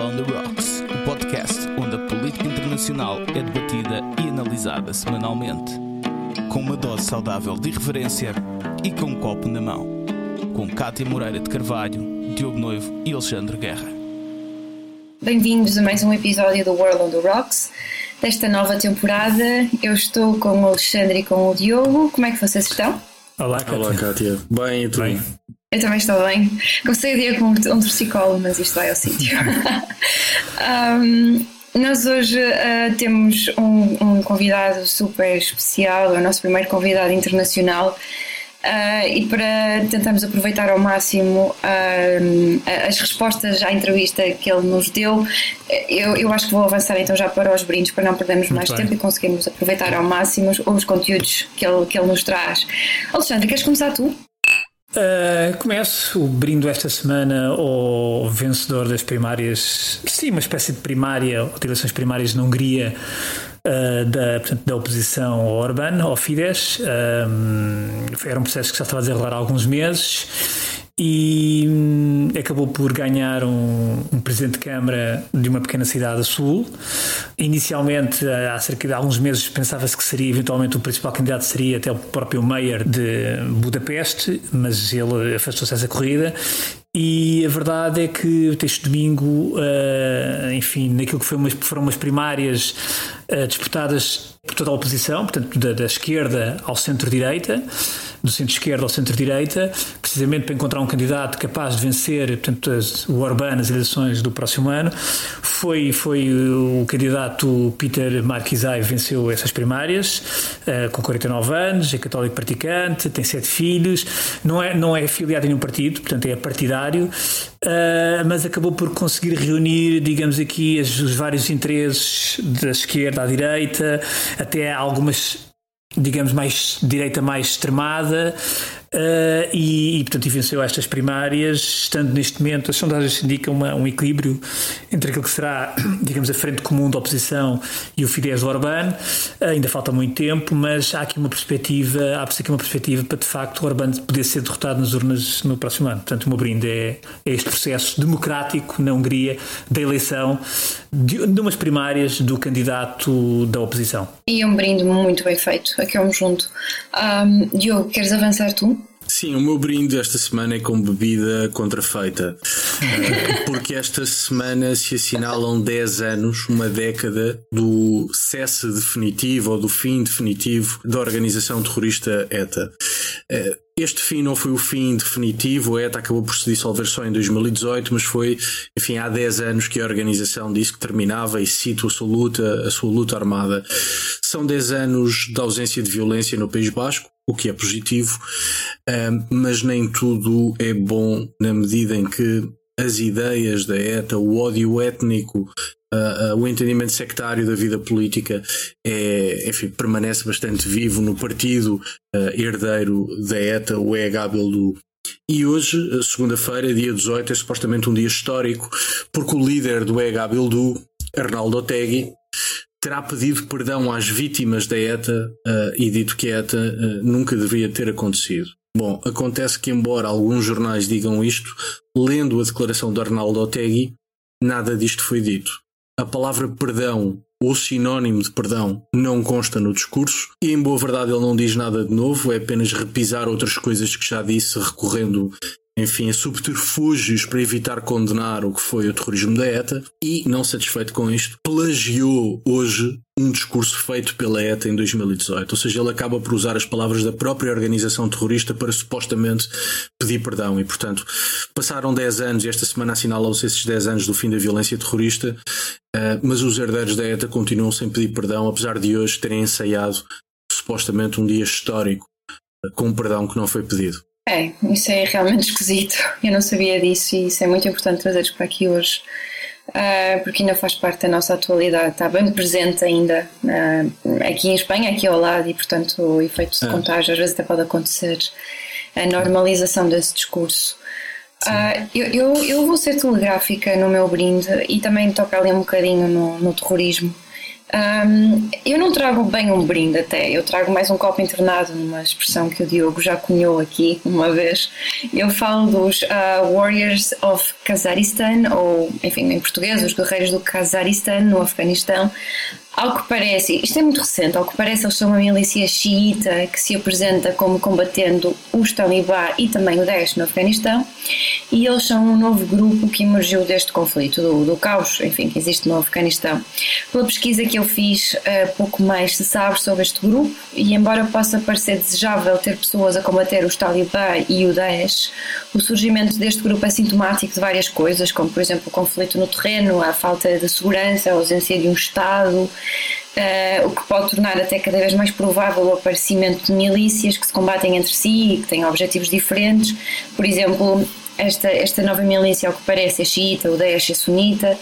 on the Rocks, o podcast onde a política internacional é debatida e analisada semanalmente. Com uma dose saudável de irreverência e com um copo na mão. Com Cátia Moreira de Carvalho, Diogo Noivo e Alexandre Guerra. Bem-vindos a mais um episódio do World on the Rocks. Desta nova temporada, eu estou com o Alexandre e com o Diogo. Como é que vocês estão? Olá, Cátia. Olá, Cátia. Bem, e tu? Bem. Eu também estou bem. Comecei o dia com um torcicolo, mas isto vai ao sítio. um, nós hoje uh, temos um, um, convidado super especial, o nosso primeiro convidado internacional. Uh, e para tentarmos aproveitar ao máximo uh, as respostas à entrevista que ele nos deu, eu, eu acho que vou avançar então já para os brindes para não perdermos Muito mais bem. tempo e conseguirmos aproveitar ao máximo os, os conteúdos que ele, que ele nos traz. Alexandre, queres começar tu? Uh, começo o brindo esta semana ao vencedor das primárias, sim, uma espécie de primária, ou de eleições primárias na Hungria, uh, da, portanto, da oposição ao Orbán, ao Fidesz. Uh, era um processo que já estava a desenrolar há alguns meses e hum, acabou por ganhar um, um, presidente de Câmara de uma pequena cidade a sul. Inicialmente, há cerca de alguns meses, pensava-se que seria eventualmente o principal candidato seria até o próprio Mayor de Budapeste, mas ele afastou-se dessa corrida e a verdade é que este domingo, uh, enfim, naquilo que foi umas, foram umas primárias uh, disputadas por toda a oposição, portanto, da, da esquerda ao centro-direita, do centro-esquerda ao centro-direita, precisamente para encontrar um candidato capaz de vencer portanto, o Orbán nas eleições do próximo ano. Foi, foi o candidato Peter Marquisai venceu essas primárias, uh, com 49 anos, é católico praticante, tem sete filhos, não é, não é afiliado a nenhum partido, portanto é partidário, uh, mas acabou por conseguir reunir, digamos aqui, os vários interesses da esquerda à direita, até algumas digamos, mais direita mais extremada, Uh, e, e, portanto, e venceu estas primárias, estando neste momento, as sondagens indicam uma, um equilíbrio entre aquilo que será, digamos, a frente comum da oposição e o Fidesz Orbán. Uh, ainda falta muito tempo, mas há aqui uma perspectiva, há aqui uma perspectiva para de facto Orbán poder ser derrotado nas urnas no próximo ano. Portanto, o meu brinde é, é este processo democrático na Hungria da eleição de, de umas primárias do candidato da oposição. E um brinde muito bem feito, aqui é um junto. Um, Diogo, queres avançar tu? Sim, o meu brinde esta semana é com bebida contrafeita. Eh, porque esta semana se assinalam 10 anos, uma década, do cesse definitivo ou do fim definitivo da organização terrorista ETA. Eh, este fim não foi o fim definitivo, a ETA acabou por se dissolver só em 2018, mas foi, enfim, há 10 anos que a organização disse que terminava e cito a sua luta, a sua luta armada. São 10 anos de ausência de violência no País Basco, o que é positivo, mas nem tudo é bom na medida em que as ideias da ETA, o ódio étnico, Uh, uh, o entendimento sectário da vida política é, enfim, permanece bastante vivo no partido uh, herdeiro da ETA, o EHBLU. E hoje, segunda-feira, dia 18, é supostamente um dia histórico, porque o líder do EHBLU, Arnaldo Otegui, terá pedido perdão às vítimas da ETA uh, e dito que a ETA nunca deveria ter acontecido. Bom, acontece que, embora alguns jornais digam isto, lendo a declaração de Arnaldo Otegui, nada disto foi dito. A palavra perdão ou sinónimo de perdão não consta no discurso e, em boa verdade, ele não diz nada de novo, é apenas repisar outras coisas que já disse, recorrendo enfim, subterfúgios para evitar condenar o que foi o terrorismo da ETA e, não satisfeito com isto, plagiou hoje um discurso feito pela ETA em 2018. Ou seja, ele acaba por usar as palavras da própria organização terrorista para supostamente pedir perdão. E, portanto, passaram 10 anos e esta semana assinalam-se esses 10 anos do fim da violência terrorista, eh, mas os herdeiros da ETA continuam sem pedir perdão, apesar de hoje terem ensaiado supostamente um dia histórico eh, com um perdão que não foi pedido. É, isso é realmente esquisito. Eu não sabia disso e isso é muito importante trazer para aqui hoje. Uh, porque ainda faz parte da nossa atualidade, está bem presente ainda uh, aqui em Espanha, aqui ao lado, e portanto o efeito de ah. contágio às vezes até pode acontecer, a normalização desse discurso. Uh, eu, eu, eu, vou ser telegráfica no meu brinde e também tocar ali um bocadinho no, no terrorismo Um, eu não trago bem um brinde até, eu trago mais um copo internado, uma expressão que o Diogo já cunhou aqui uma vez. Eu falo dos uh, Warriors of Kazaristan, ou enfim, em português, os guerreiros do Kazaristan, no Afeganistão, ao que parece, isto é muito recente, ao que parece eles são uma milícia xiita que se apresenta como combatendo os talibã e também o Daesh no Afeganistão e eles são um novo grupo que emergiu deste conflito, do, do caos, enfim, que existe no Afeganistão. Pela pesquisa que eu fiz, uh, pouco mais se sabe sobre este grupo e embora possa parecer desejável ter pessoas a combater os talibã e o Daesh, o surgimento deste grupo é sintomático de várias coisas, como por exemplo o conflito no terreno, a falta de segurança, a ausência de um Estado, Uh, o que pode tornar até cada vez mais provável o aparecimento de milícias que se combatem entre si e que têm objetivos diferentes. Por exemplo, esta, esta nova milícia, ao que parece, é xiita, o Daesh é sunita.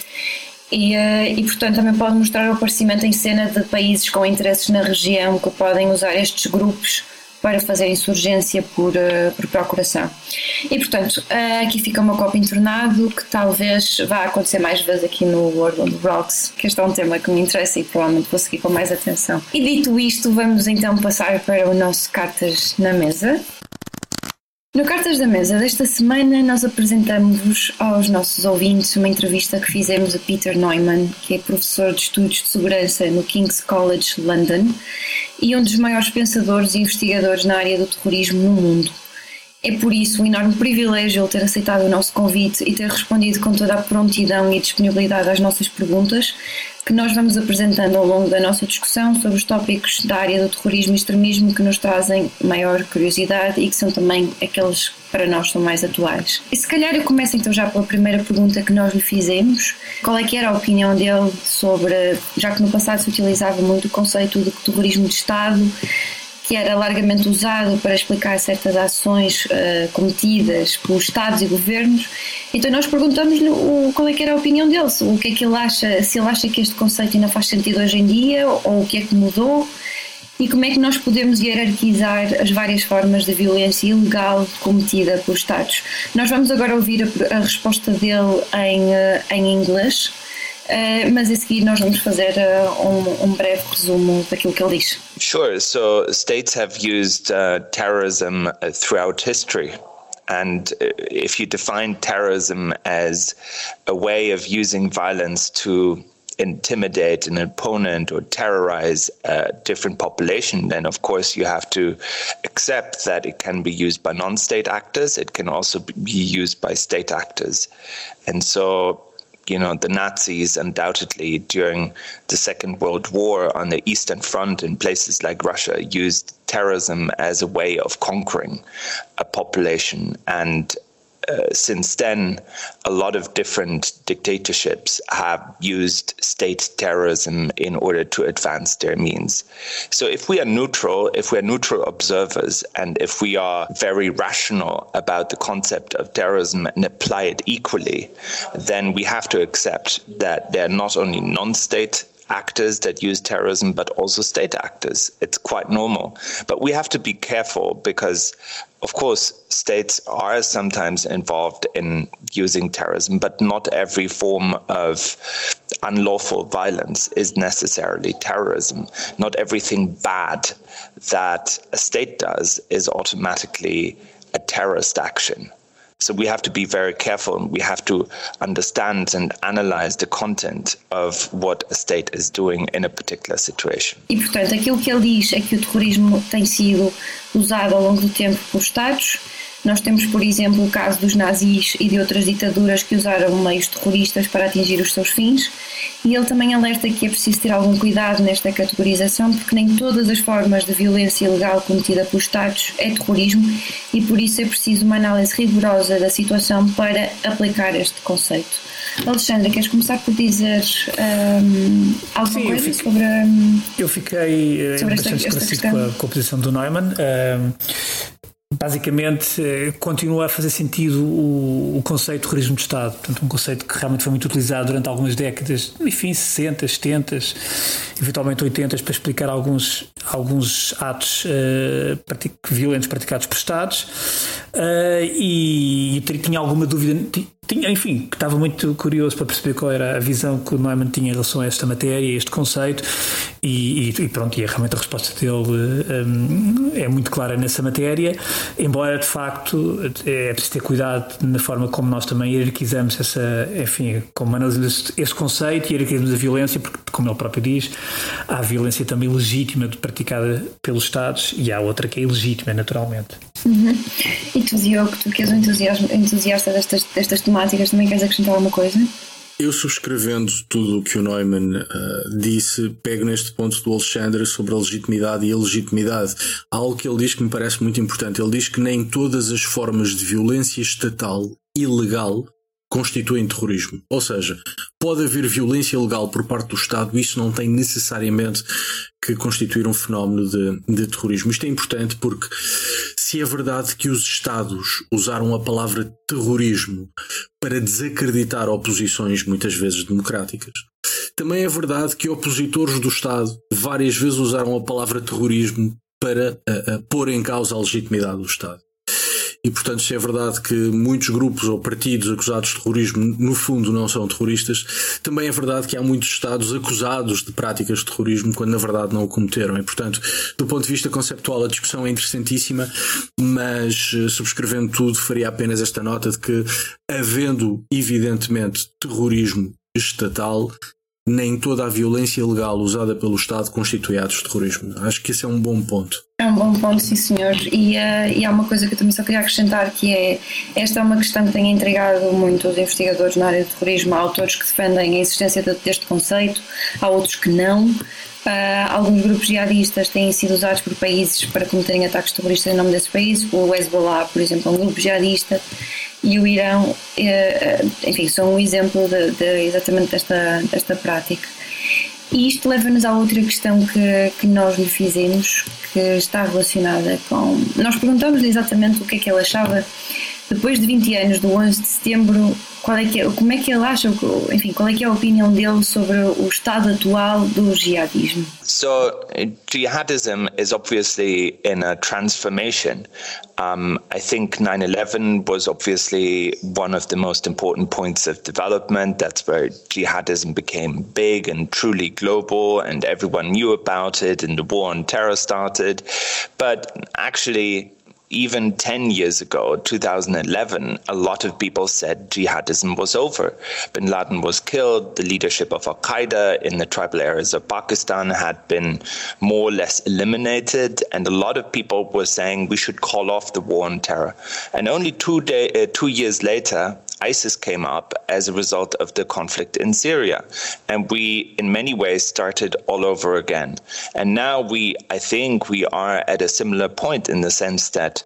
E, uh, e, portanto, também pode mostrar o aparecimento em cena de países com interesses na região que podem usar estes grupos para fazer insurgência por, uh, por procuração. E portanto, uh, aqui fica o meu copo entornado, que talvez vá acontecer mais vezes aqui no World of Rocks, que este é um tema que me interessa e provavelmente vou seguir com mais atenção. E dito isto, vamos então passar para o nosso Cartas na Mesa. No Cartas da Mesa desta semana, nós apresentamos aos nossos ouvintes uma entrevista que fizemos a Peter Neumann, que é professor de Estudos de Segurança no King's College London e um dos maiores pensadores e investigadores na área do terrorismo no mundo. É por isso um enorme privilégio ele ter aceitado o nosso convite e ter respondido com toda a prontidão e disponibilidade às nossas perguntas, que nós vamos apresentando ao longo da nossa discussão sobre os tópicos da área do terrorismo e extremismo que nos trazem maior curiosidade e que são também aqueles que para nós são mais atuais. E se calhar eu começo então já pela primeira pergunta que nós lhe fizemos. Qual é que era a opinião dele sobre, já que no passado se utilizava muito o conceito de terrorismo de Estado, que era largamente usado para explicar certas ações uh, cometidas por Estados e governos. Então nós perguntamos-lhe qual é que era a opinião dele, o que é que ele acha, se ele acha que este conceito ainda faz sentido hoje em dia ou o que é que mudou e como é que nós podemos hierarquizar as várias formas de violência ilegal cometida por Estados. Nós vamos agora ouvir a, a resposta dele em, uh, em inglês. Uh, mas a seguir nós vamos fazer uh, um, um, breve resumo daquilo que ele diz. Sure. So states have used uh, terrorism uh, throughout history. And uh, if you define terrorism as a way of using violence to intimidate an opponent or terrorize a different population, then of course you have to accept that it can be used by non state actors, it can also be used by state actors. And so you know, the Nazis undoubtedly during the Second World War on the Eastern Front in places like Russia used terrorism as a way of conquering a population. And uh, since then, a lot of different dictatorships have used state terrorism in order to advance their means. So, if we are neutral, if we are neutral observers, and if we are very rational about the concept of terrorism and apply it equally, then we have to accept that there are not only non state actors that use terrorism, but also state actors. It's quite normal. But we have to be careful because, of course, states are sometimes involved in using terrorism, but not every form of unlawful violence is necessarily terrorism. Not everything bad that a state does is automatically a terrorist action. So we have to be very careful and we have to understand and analyze the content of what a state is doing in a particular situation. E portanto, aquilo que ele diz é que o terrorismo tem sido usado ao longo do tempo por Estados Nós temos, por exemplo, o caso dos nazis e de outras ditaduras que usaram meios terroristas para atingir os seus fins, e ele também alerta que é preciso ter algum cuidado nesta categorização, porque nem todas as formas de violência ilegal cometida por Estados é terrorismo, e por isso é preciso uma análise rigorosa da situação para aplicar este conceito. Alexandre, queres começar por dizer um, alguma Sim, coisa fiquei, sobre. Um, eu fiquei eh, sobre bastante esclarecido com a, com a posição do Neumann. Um, basicamente eh, continua a fazer sentido o, o, conceito de terrorismo de Estado, portanto, um conceito que realmente foi muito utilizado durante algumas décadas, enfim, 60, 70, eventualmente 80, para explicar alguns, alguns atos uh, violentos praticados por Estados uh, e, e tinha alguma dúvida, tinha, enfim, estava muito curioso para perceber qual era a visão que o Neumann tinha em relação a esta matéria, a este conceito e, e, e pronto, e realmente a resposta dele um, é muito clara nessa matéria, embora de facto é preciso ter cuidado na forma como nós também hierarquizamos essa, enfim, como analisamos esse conceito e hierarquizamos a violência, porque como ele próprio diz, há violência também legítima praticada pelos Estados e há outra que é ilegítima, naturalmente. Uhum. E tu, que és um entusiasta destas, destas temáticas, também queres acrescentar alguma coisa? Eu subscrevendo tudo o que o Neumann uh, disse, pego neste ponto do Alexandre sobre a legitimidade e a legitimidade. Há algo que ele diz que me parece muito importante. Ele diz que nem todas as formas de violência estatal ilegal constituem terrorismo. Ou seja, pode haver violência legal por parte do Estado, isso não tem necessariamente que constituir um fenómeno de, de terrorismo. Isto é importante porque se é verdade que os Estados usaram a palavra terrorismo para desacreditar oposições muitas vezes democráticas, também é verdade que opositores do Estado várias vezes usaram a palavra terrorismo para a, a pôr em causa a legitimidade do Estado. E, portanto, se é verdade que muitos grupos ou partidos acusados de terrorismo, no fundo, não são terroristas, também é verdade que há muitos Estados acusados de práticas de terrorismo quando, na verdade, não o cometeram. E, portanto, do ponto de vista conceptual, a discussão é interessantíssima, mas eh, subscrevendo tudo, faria apenas esta nota de que, havendo, evidentemente, terrorismo estatal, nem toda a violência legal usada pelo Estado constitui atos de terrorismo. Acho que esse é um bom ponto. Um bom ponto, sim senhor. E, uh, e há uma coisa que eu também só queria acrescentar que é esta é uma questão que tem intrigado muito os investigadores na área do terrorismo. Há autores que defendem a existência deste conceito, há outros que não. Uh, alguns grupos jihadistas têm sido usados por países para cometerem ataques terroristas em nome desses países. O Hezbollah, por exemplo, é um grupo jihadista e o Irão, eh, enfim, são um exemplo de, de exatamente desta, desta prática. E isto leva-nos à outra questão que, que nós lhe fizemos, que está relacionada com. Nós perguntamos exatamente o que é que ele achava depois de 20 anos do 11 de setembro, qual é que é, como é que ele acha, enfim, qual é que é a opinião dele sobre o estado atual do jihadismo? So, jihadism is obviously in a transformation. Um, I think 9 11 was obviously one of the most important points of development. That's where jihadism became big and truly global, and everyone knew about it, and the war on terror started. But actually, even 10 years ago, 2011, a lot of people said jihadism was over. Bin Laden was killed. The leadership of Al Qaeda in the tribal areas of Pakistan had been more or less eliminated. And a lot of people were saying we should call off the war on terror. And only two, day, uh, two years later, ISIS came up as a result of the conflict in Syria. And we, in many ways, started all over again. And now we, I think, we are at a similar point in the sense that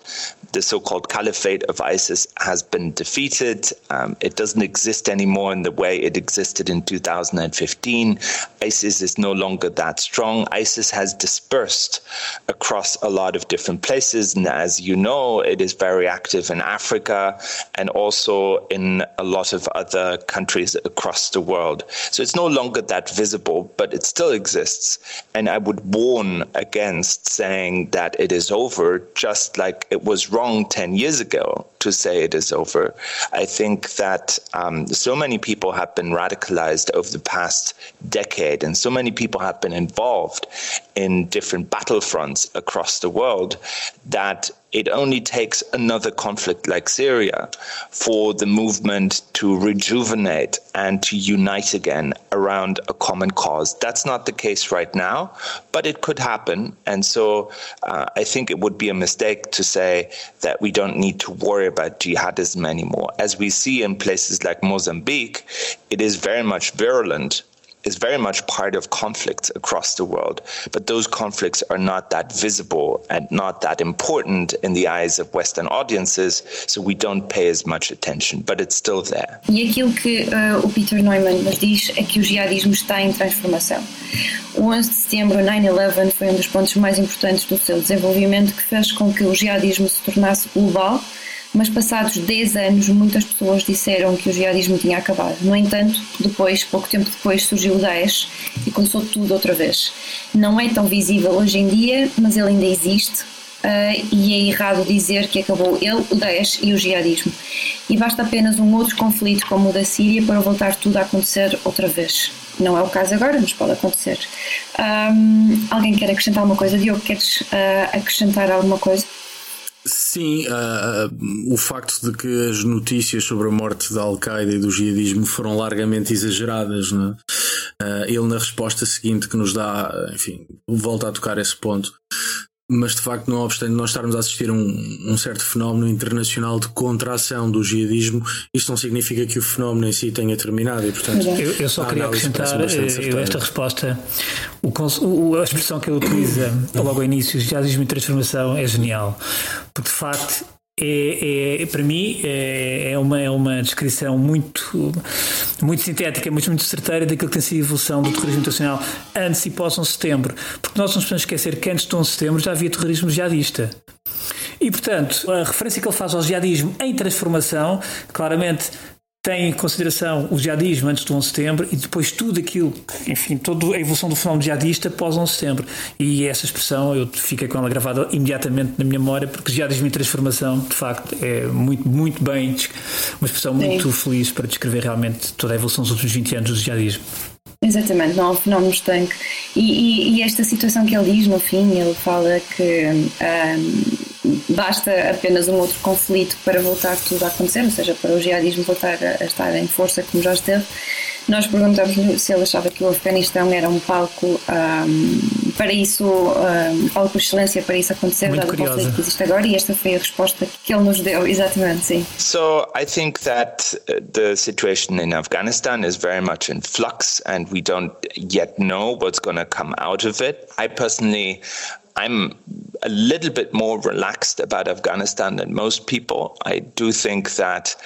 the so called caliphate of ISIS has been defeated. Um, it doesn't exist anymore in the way it existed in 2015. ISIS is no longer that strong. ISIS has dispersed across a lot of different places. And as you know, it is very active in Africa and also in in a lot of other countries across the world. So it's no longer that visible, but it still exists. And I would warn against saying that it is over, just like it was wrong 10 years ago to say it is over. I think that um, so many people have been radicalized over the past decade, and so many people have been involved in different battlefronts across the world that it only takes another conflict like Syria for the movement to rejuvenate and to unite again around a common cause. That's not the case right now, but it could happen. And so uh, I think it would be a mistake to say that we don't need to worry about jihadism anymore. As we see in places like Mozambique, it is very much virulent is very much part of conflicts across the world. But those conflicts are not that visible and not that important in the eyes of Western audiences, so we don't pay as much attention, but it's still there. E aquilo que uh, o Peter Neumann nos diz é que o jihadismo está em transformação. O 11 de setembro, 9-11, foi um dos pontos mais importantes do seu desenvolvimento que fez com que o jihadismo se tornasse global mas passados 10 anos muitas pessoas disseram que o jihadismo tinha acabado. No entanto, depois, pouco tempo depois, surgiu o Daesh e começou tudo outra vez. Não é tão visível hoje em dia, mas ele ainda existe Uh, e é errado dizer que acabou ele, o Daesh e o jihadismo. E basta apenas um outro conflito como o da Síria para voltar tudo a acontecer outra vez. Não é o caso agora, mas pode acontecer. Um, alguém quer acrescentar alguma coisa? Diogo, queres uh, acrescentar alguma coisa? Sim, uh, o facto de que as notícias sobre a morte da Al-Qaeda e do jihadismo foram largamente exageradas, uh, ele na resposta seguinte que nos dá, enfim, volta a tocar esse ponto, mas de facto, não obstante nós estarmos a assistir a um, um, certo fenómeno internacional de contração do jihadismo, isto não significa que o fenómeno em si tenha terminado. E, portanto, eu, eu só queria acrescentar eu, esta resposta. O, a expressão que ele utiliza logo ao início, jihadismo e transformação, é genial. Porque de facto é, é, para mim é, é, uma, é uma descrição muito, muito sintética, muito, muito certeira daquilo que tem sido a evolução do terrorismo internacional antes e pós 11 de setembro. Porque nós não podemos esquecer que antes de 11 de setembro já havia terrorismo jihadista. E, portanto, a referência que ele faz ao jihadismo em transformação, claramente tem em consideração o jihadismo antes do 11 de setembro e depois tudo aquilo, enfim, toda a evolução do fenómeno jihadista pós 11 de setembro. E essa expressão eu fiquei com ela gravada imediatamente na minha memória, porque jihadismo e transformação, de facto, é muito, muito bem, uma expressão muito Sim. feliz para descrever realmente toda a evolução dos últimos 20 anos do jihadismo. Exatamente, não há um fenómeno estanque. E, e, e, esta situação que ele diz no fim, ele fala que um, basta apenas um outro conflito para voltar tudo a acontecer, ou seja, para o jihadismo voltar a, a estar em força como já esteve. Nós perguntamos se ele achava que o Afeganistão era um palco um, para isso, um palco por excelência para isso acontecer, Muito dado o conflito que existe agora, e esta foi a resposta que ele nos deu, exatamente, sim. So I think that uh, the situation in Afghanistan is very much in flux and we don't yet know what's going to come out of it. I personally I'm a little bit more relaxed about Afghanistan than most people. I do think that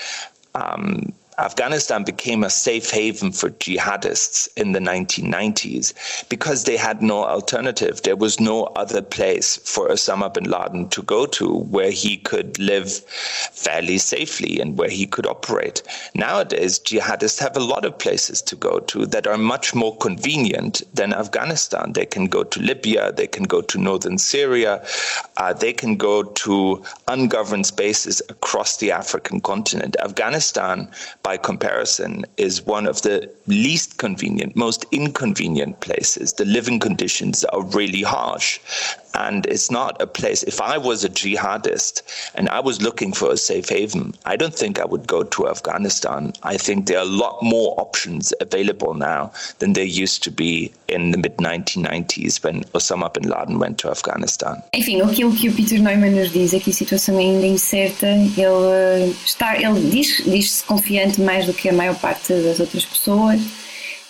um, Afghanistan became a safe haven for jihadists in the 1990s because they had no alternative. There was no other place for Osama bin Laden to go to where he could live fairly safely and where he could operate. Nowadays, jihadists have a lot of places to go to that are much more convenient than Afghanistan. They can go to Libya, they can go to northern Syria, uh, they can go to ungoverned spaces across the African continent. Afghanistan by comparison, is one of the least convenient, most inconvenient places. The living conditions are really harsh. And it's not a place, if I was a jihadist and I was looking for a safe haven, I don't think I would go to Afghanistan. I think there are a lot more options available now than there used to be in the mid 1990s when Osama bin Laden went to Afghanistan. Enfim, aquilo que o Peter Neumann nos diz é que a situação ainda incerta. Ele, eh, está, ele diz, diz-se confiante mais do que a maior parte das outras pessoas.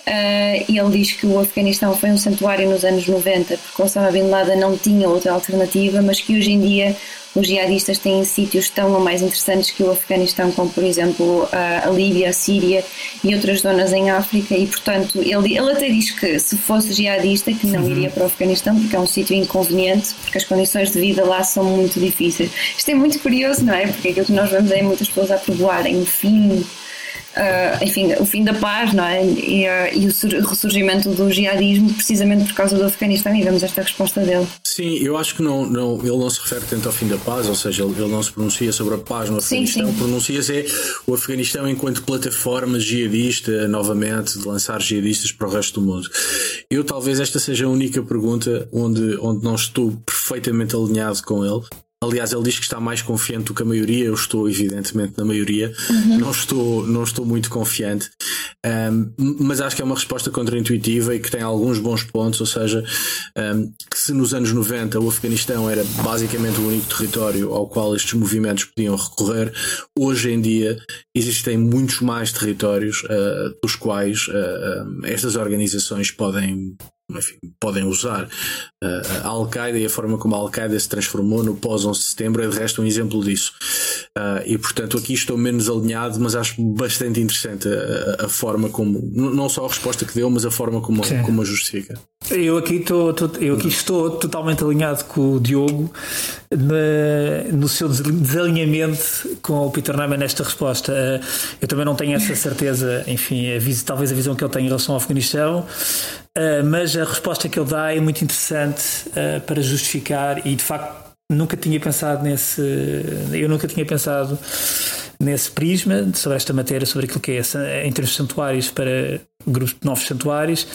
Uh, ele diz que o Afeganistão foi um santuário nos anos 90 porque Osama Bin Laden não tinha outra alternativa, mas que hoje em dia os jihadistas têm sítios tão ou mais interessantes que o Afeganistão, como por exemplo a, Líbia, a Síria e outras zonas em África, e portanto ele, ele até diz que se fosse jihadista que não uhum. iria para o Afeganistão porque é um sítio inconveniente, porque as condições de vida lá são muito difíceis. Isto é muito curioso, não é? Porque aquilo que nós vemos é muitas pessoas a provoarem o fim uh, enfim, o fim da paz não é? e, uh, e o ressurgimento do jihadismo precisamente por causa do Afeganistão e vemos esta resposta dele. Sim, eu acho que não, não, ele não se refere tanto ao fim da paz, ou seja, ele, ele não se pronuncia sobre a paz no Afeganistão, pronuncia-se é o Afeganistão enquanto plataforma jihadista, novamente, de lançar jihadistas para o resto do mundo. Eu talvez esta seja a única pergunta onde, onde não estou perfeitamente alinhado com ele. Aliás, ele diz que está mais confiante do que a maioria. Eu estou, evidentemente, na maioria. Uhum. Não, estou, não estou muito confiante. Um, mas acho que é uma resposta contraintuitiva e que tem alguns bons pontos. Ou seja, um, que se nos anos 90 o Afeganistão era basicamente o único território ao qual estes movimentos podiam recorrer, hoje em dia existem muitos mais territórios uh, dos quais uh, estas organizações podem enfim, podem usar. Uh, a Al-Qaeda e a forma como a Al-Qaeda se transformou no pós-11 de setembro é de resto um exemplo disso. Uh, e portanto aqui estou menos alinhado, mas acho bastante interessante a, a, forma como, não só a resposta que deu, mas a forma como, como a justifica. Eu aqui, tô, tô, eu aqui estou totalmente alinhado com o Diogo na, no seu desalinhamento com o Peter Neumann nesta resposta. Eh, eu também não tenho essa certeza, enfim, a, talvez a visão que ele tem em relação ao Afeganistão, eh, mas a resposta que ele dá é muito interessante eh, para justificar e de facto nunca tinha pensado nesse. Eu nunca tinha pensado nesse prisma sobre esta matéria, sobre aquilo que é em termos de santuários para grupos de novos santuários,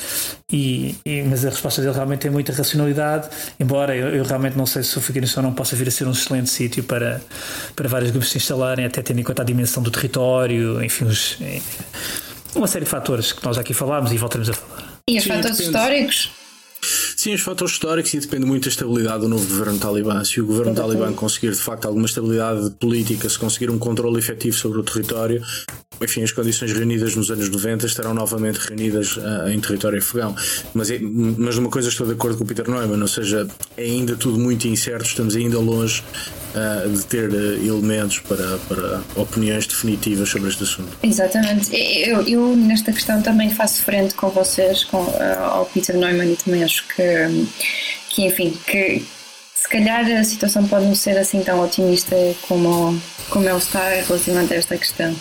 e, e, mas a resposta dele realmente tem muita racionalidade, embora eu, eu realmente não sei se o Afeganistão não possa vir a ser um excelente sítio para, para vários grupos se instalarem, até tendo em conta a dimensão do território, enfim, os, uma série de fatores que nós aqui falámos e voltaremos a falar. E os fatores históricos? Sim, os fatores históricos e depende muito da estabilidade do novo governo talibã. Se o governo talibã conseguir de facto alguma estabilidade política, se conseguir um controle efetivo sobre o território, enfim, as condições reunidas nos anos 90 estarão novamente reunidas uh, em território afegão. Mas, é, mas uma coisa estou de acordo com o Peter Neumann, ou seja, é ainda tudo muito incerto, estamos ainda longe uh, de ter uh, elementos para, para opiniões definitivas sobre este assunto. Exatamente. Eu, eu nesta questão também faço frente com vocês, com, ao Peter Neumann e também acho que, que enfim, que se calhar a situação pode não ser assim tão otimista como, como ele está relativamente a esta questão.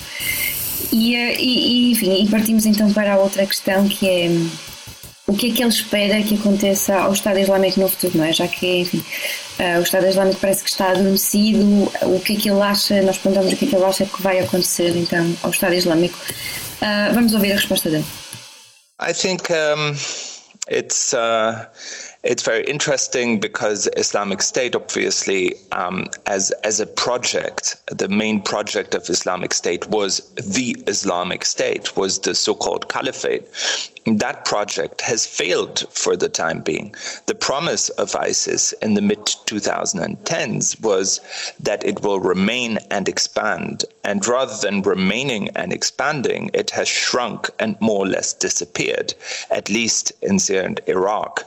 E, eh, e, e, enfim, e partimos então para a outra questão que é o que é que ele espera que aconteça ao Estado Islâmico no futuro, não é? Já que, enfim, uh, o Estado Islâmico parece que está adormecido, o que é que ele acha, nós perguntamos o que é que ele acha que vai acontecer então ao Estado Islâmico. Uh, vamos ouvir a resposta dele. I think um, it's uh... it's very interesting because Islamic State, obviously, um, as as a project, the main project of Islamic State was the Islamic State, was the so-called caliphate. That project has failed for the time being. The promise of ISIS in the mid 2010s was that it will remain and expand, and rather than remaining and expanding, it has shrunk and more or less disappeared, at least in Syria and Iraq.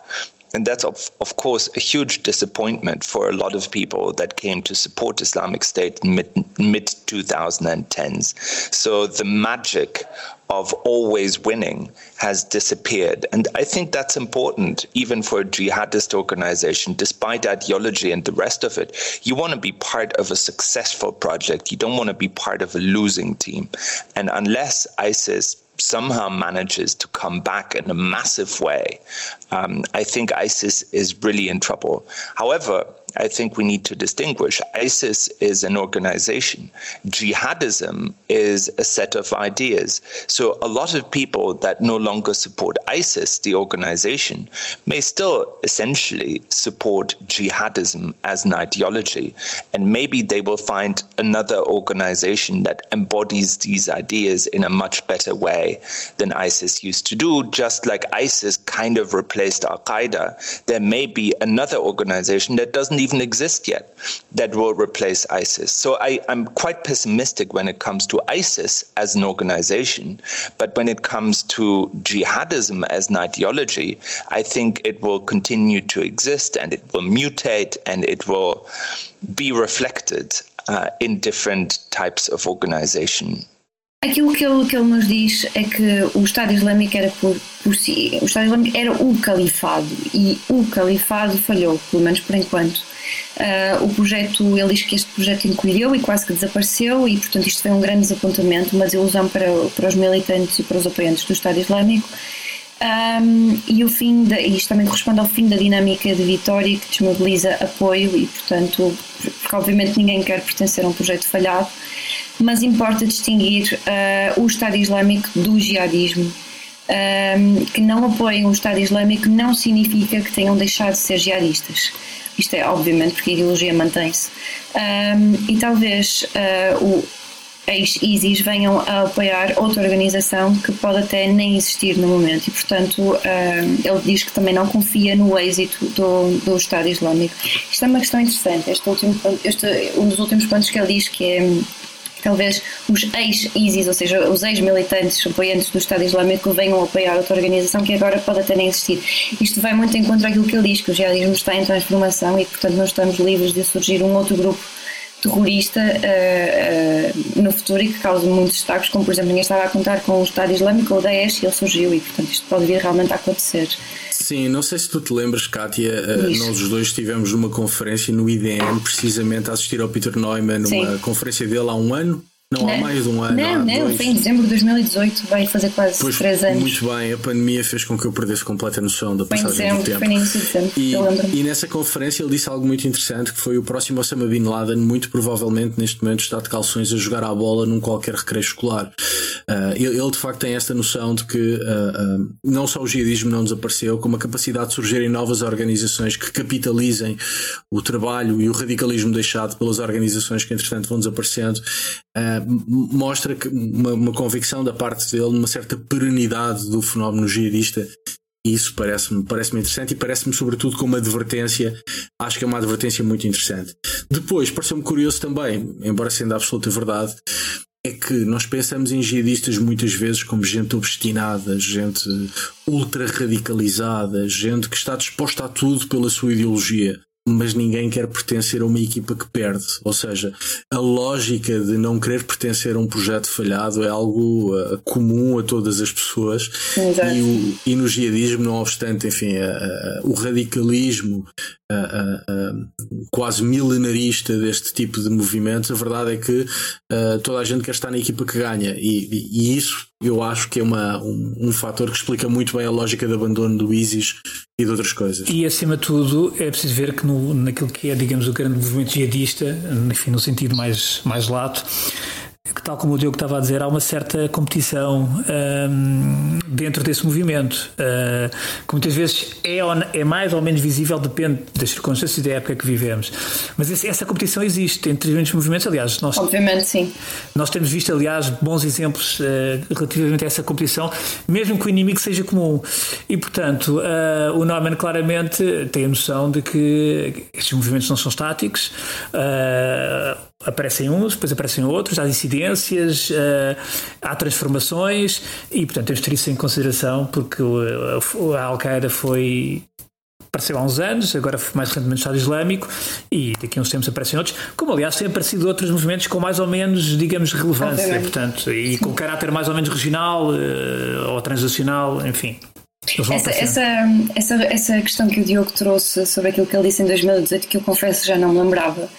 And that's, of, of course, a huge disappointment for a lot of people that came to support Islamic State mid, mid 2010s. So the magic of always winning has disappeared. And I think that's important, even for a jihadist organization, despite ideology and the rest of it. You want to be part of a successful project, you don't want to be part of a losing team. And unless ISIS somehow manages to come back in a massive way, um, I think ISIS is really in trouble. However, I think we need to distinguish. ISIS is an organization. Jihadism is a set of ideas. So a lot of people that no longer support ISIS, the organization, may still essentially support jihadism as an ideology. And maybe they will find another organization that embodies these ideas in a much better way than ISIS used to do, just like ISIS kind of replaced Al Qaeda. There may be another organization that doesn't even exist yet that will replace ISIS. So I, I'm quite pessimistic when it comes to ISIS as an organization. But when it comes to jihadism as an ideology, I think it will continue to exist and it will mutate and it will be reflected uh, in different types of organization. Aquilo que ele, que ele nos diz é que o Estado Islâmico era por, por si, o Estado Islâmico era o califado e o califado falhou, pelo menos por enquanto. Uh, o projeto, ele diz que este projeto encolheu e quase que desapareceu e portanto isto foi um grande desapontamento, uma desilusão para, para os militantes e para os apoiantes do Estado Islâmico. Um, e o fim de, isto também corresponde ao fim da dinâmica de Vitória que desmobiliza apoio e portanto porque obviamente ninguém quer pertencer a um projeto falhado mas importa distinguir uh, o Estado Islâmico do jihadismo. Um, que não apoiem o Estado Islâmico não significa que tenham deixado de ser jihadistas. Isto é obviamente porque a ideologia mantém-se. Um, e talvez uh, o ex-ISIS venham a apoiar outra organização que pode até nem existir no momento e portanto um, ele diz que também não confia no êxito do, do Estado Islâmico. Isto é uma questão interessante. Este último, este, um dos últimos pontos que ele diz que é talvez os ex-ISIS, ou seja, os ex-militantes apoiantes do Estado Islâmico venham a apoiar outra organização que agora pode até nem existir. Isto vai muito em contra aquilo que ele diz, que o jihadismo está em transformação e, portanto, não estamos livres de surgir um outro grupo terrorista uh, uh, no futuro e que cause muitos destaques, como por exemplo ninguém estava a contar com o Estado Islâmico ou o Daesh e ele surgiu e portanto isto pode vir realmente a acontecer. Sim, não sei se tu te lembras, Kátia, uh, nós os dois estivemos numa conferência no IDM, precisamente a assistir ao Peter Neumann, numa Sim. conferência dele há um ano. Não, não, há mais de um ano. Não, não, dois. foi em dezembro de 2018, vai fazer quase pois, três anos. Muito bem, a pandemia fez com que eu perdesse completa noção da passagem dezembro, do tempo. Foi início de dezembro, e, e nessa conferência ele disse algo muito interessante, que foi o próximo Osama Bin Laden, muito provavelmente neste momento está de calções a jogar à bola num qualquer recreio escolar. Uh, ele, ele, de facto tem esta noção de que uh, uh, não só o jihadismo não desapareceu, como a capacidade de surgirem novas organizações que capitalizem o trabalho e o radicalismo deixado pelas organizações que entretanto vão desaparecendo, mostra mostra que uma, uma convicção da parte dele, uma certa perenidade do fenómeno jihadista e isso parece-me parece interessante e parece-me, sobretudo, como advertência. Acho que é uma advertência muito interessante. Depois, pareceu-me curioso também, embora sendo a absoluta verdade, é que nós pensamos em jihadistas muitas vezes como gente obstinada, gente ultra radicalizada, gente que está disposta a tudo pela sua ideologia mas ninguém quer pertencer a uma equipa que perde. Ou seja, a lógica de não querer pertencer a um projeto falhado é algo uh, comum a todas as pessoas. E, o, e, no jihadismo, não obstante, enfim, uh, uh, o radicalismo quase milenarista deste tipo de movimentos, a verdade é que toda a gente quer estar na equipa que ganha. E, e, e isso eu acho que é uma, um, um fator que explica muito bem a lógica de abandono do ISIS e de outras coisas. E acima de tudo, é preciso ver que no, naquilo que é, digamos, o grande movimento jihadista, enfim, no sentido mais, mais lato, tal como o Diogo estava a dizer, há uma certa competição um, dentro desse movimento, uh, que muitas vezes é, é, mais ou menos visível, depende das circunstâncias e da época que vivemos. Mas esse, essa competição existe entre diferentes movimentos, aliás, nós, obviamente sim. Nós temos visto, aliás, bons exemplos uh, relativamente a essa competição, mesmo que o inimigo seja comum. E, portanto, uh, o Norman claramente tem a noção de que estes movimentos não são estáticos aparecem uns, depois aparecem outros, há incidências, uh, há transformações e, portanto, temos de ter isso em consideração porque a Al-Qaeda foi. Apareceu há uns anos, agora mais recentemente o Estado Islâmico e daqui a uns tempos aparecem outros, como aliás têm aparecido outros movimentos com mais ou menos, digamos, relevância, portanto, e com caráter mais ou menos regional uh, ou transacional, enfim. Essa, essa, essa, essa questão que o Diogo trouxe sobre aquilo que ele disse em 2018, que eu confesso já não me lembrava,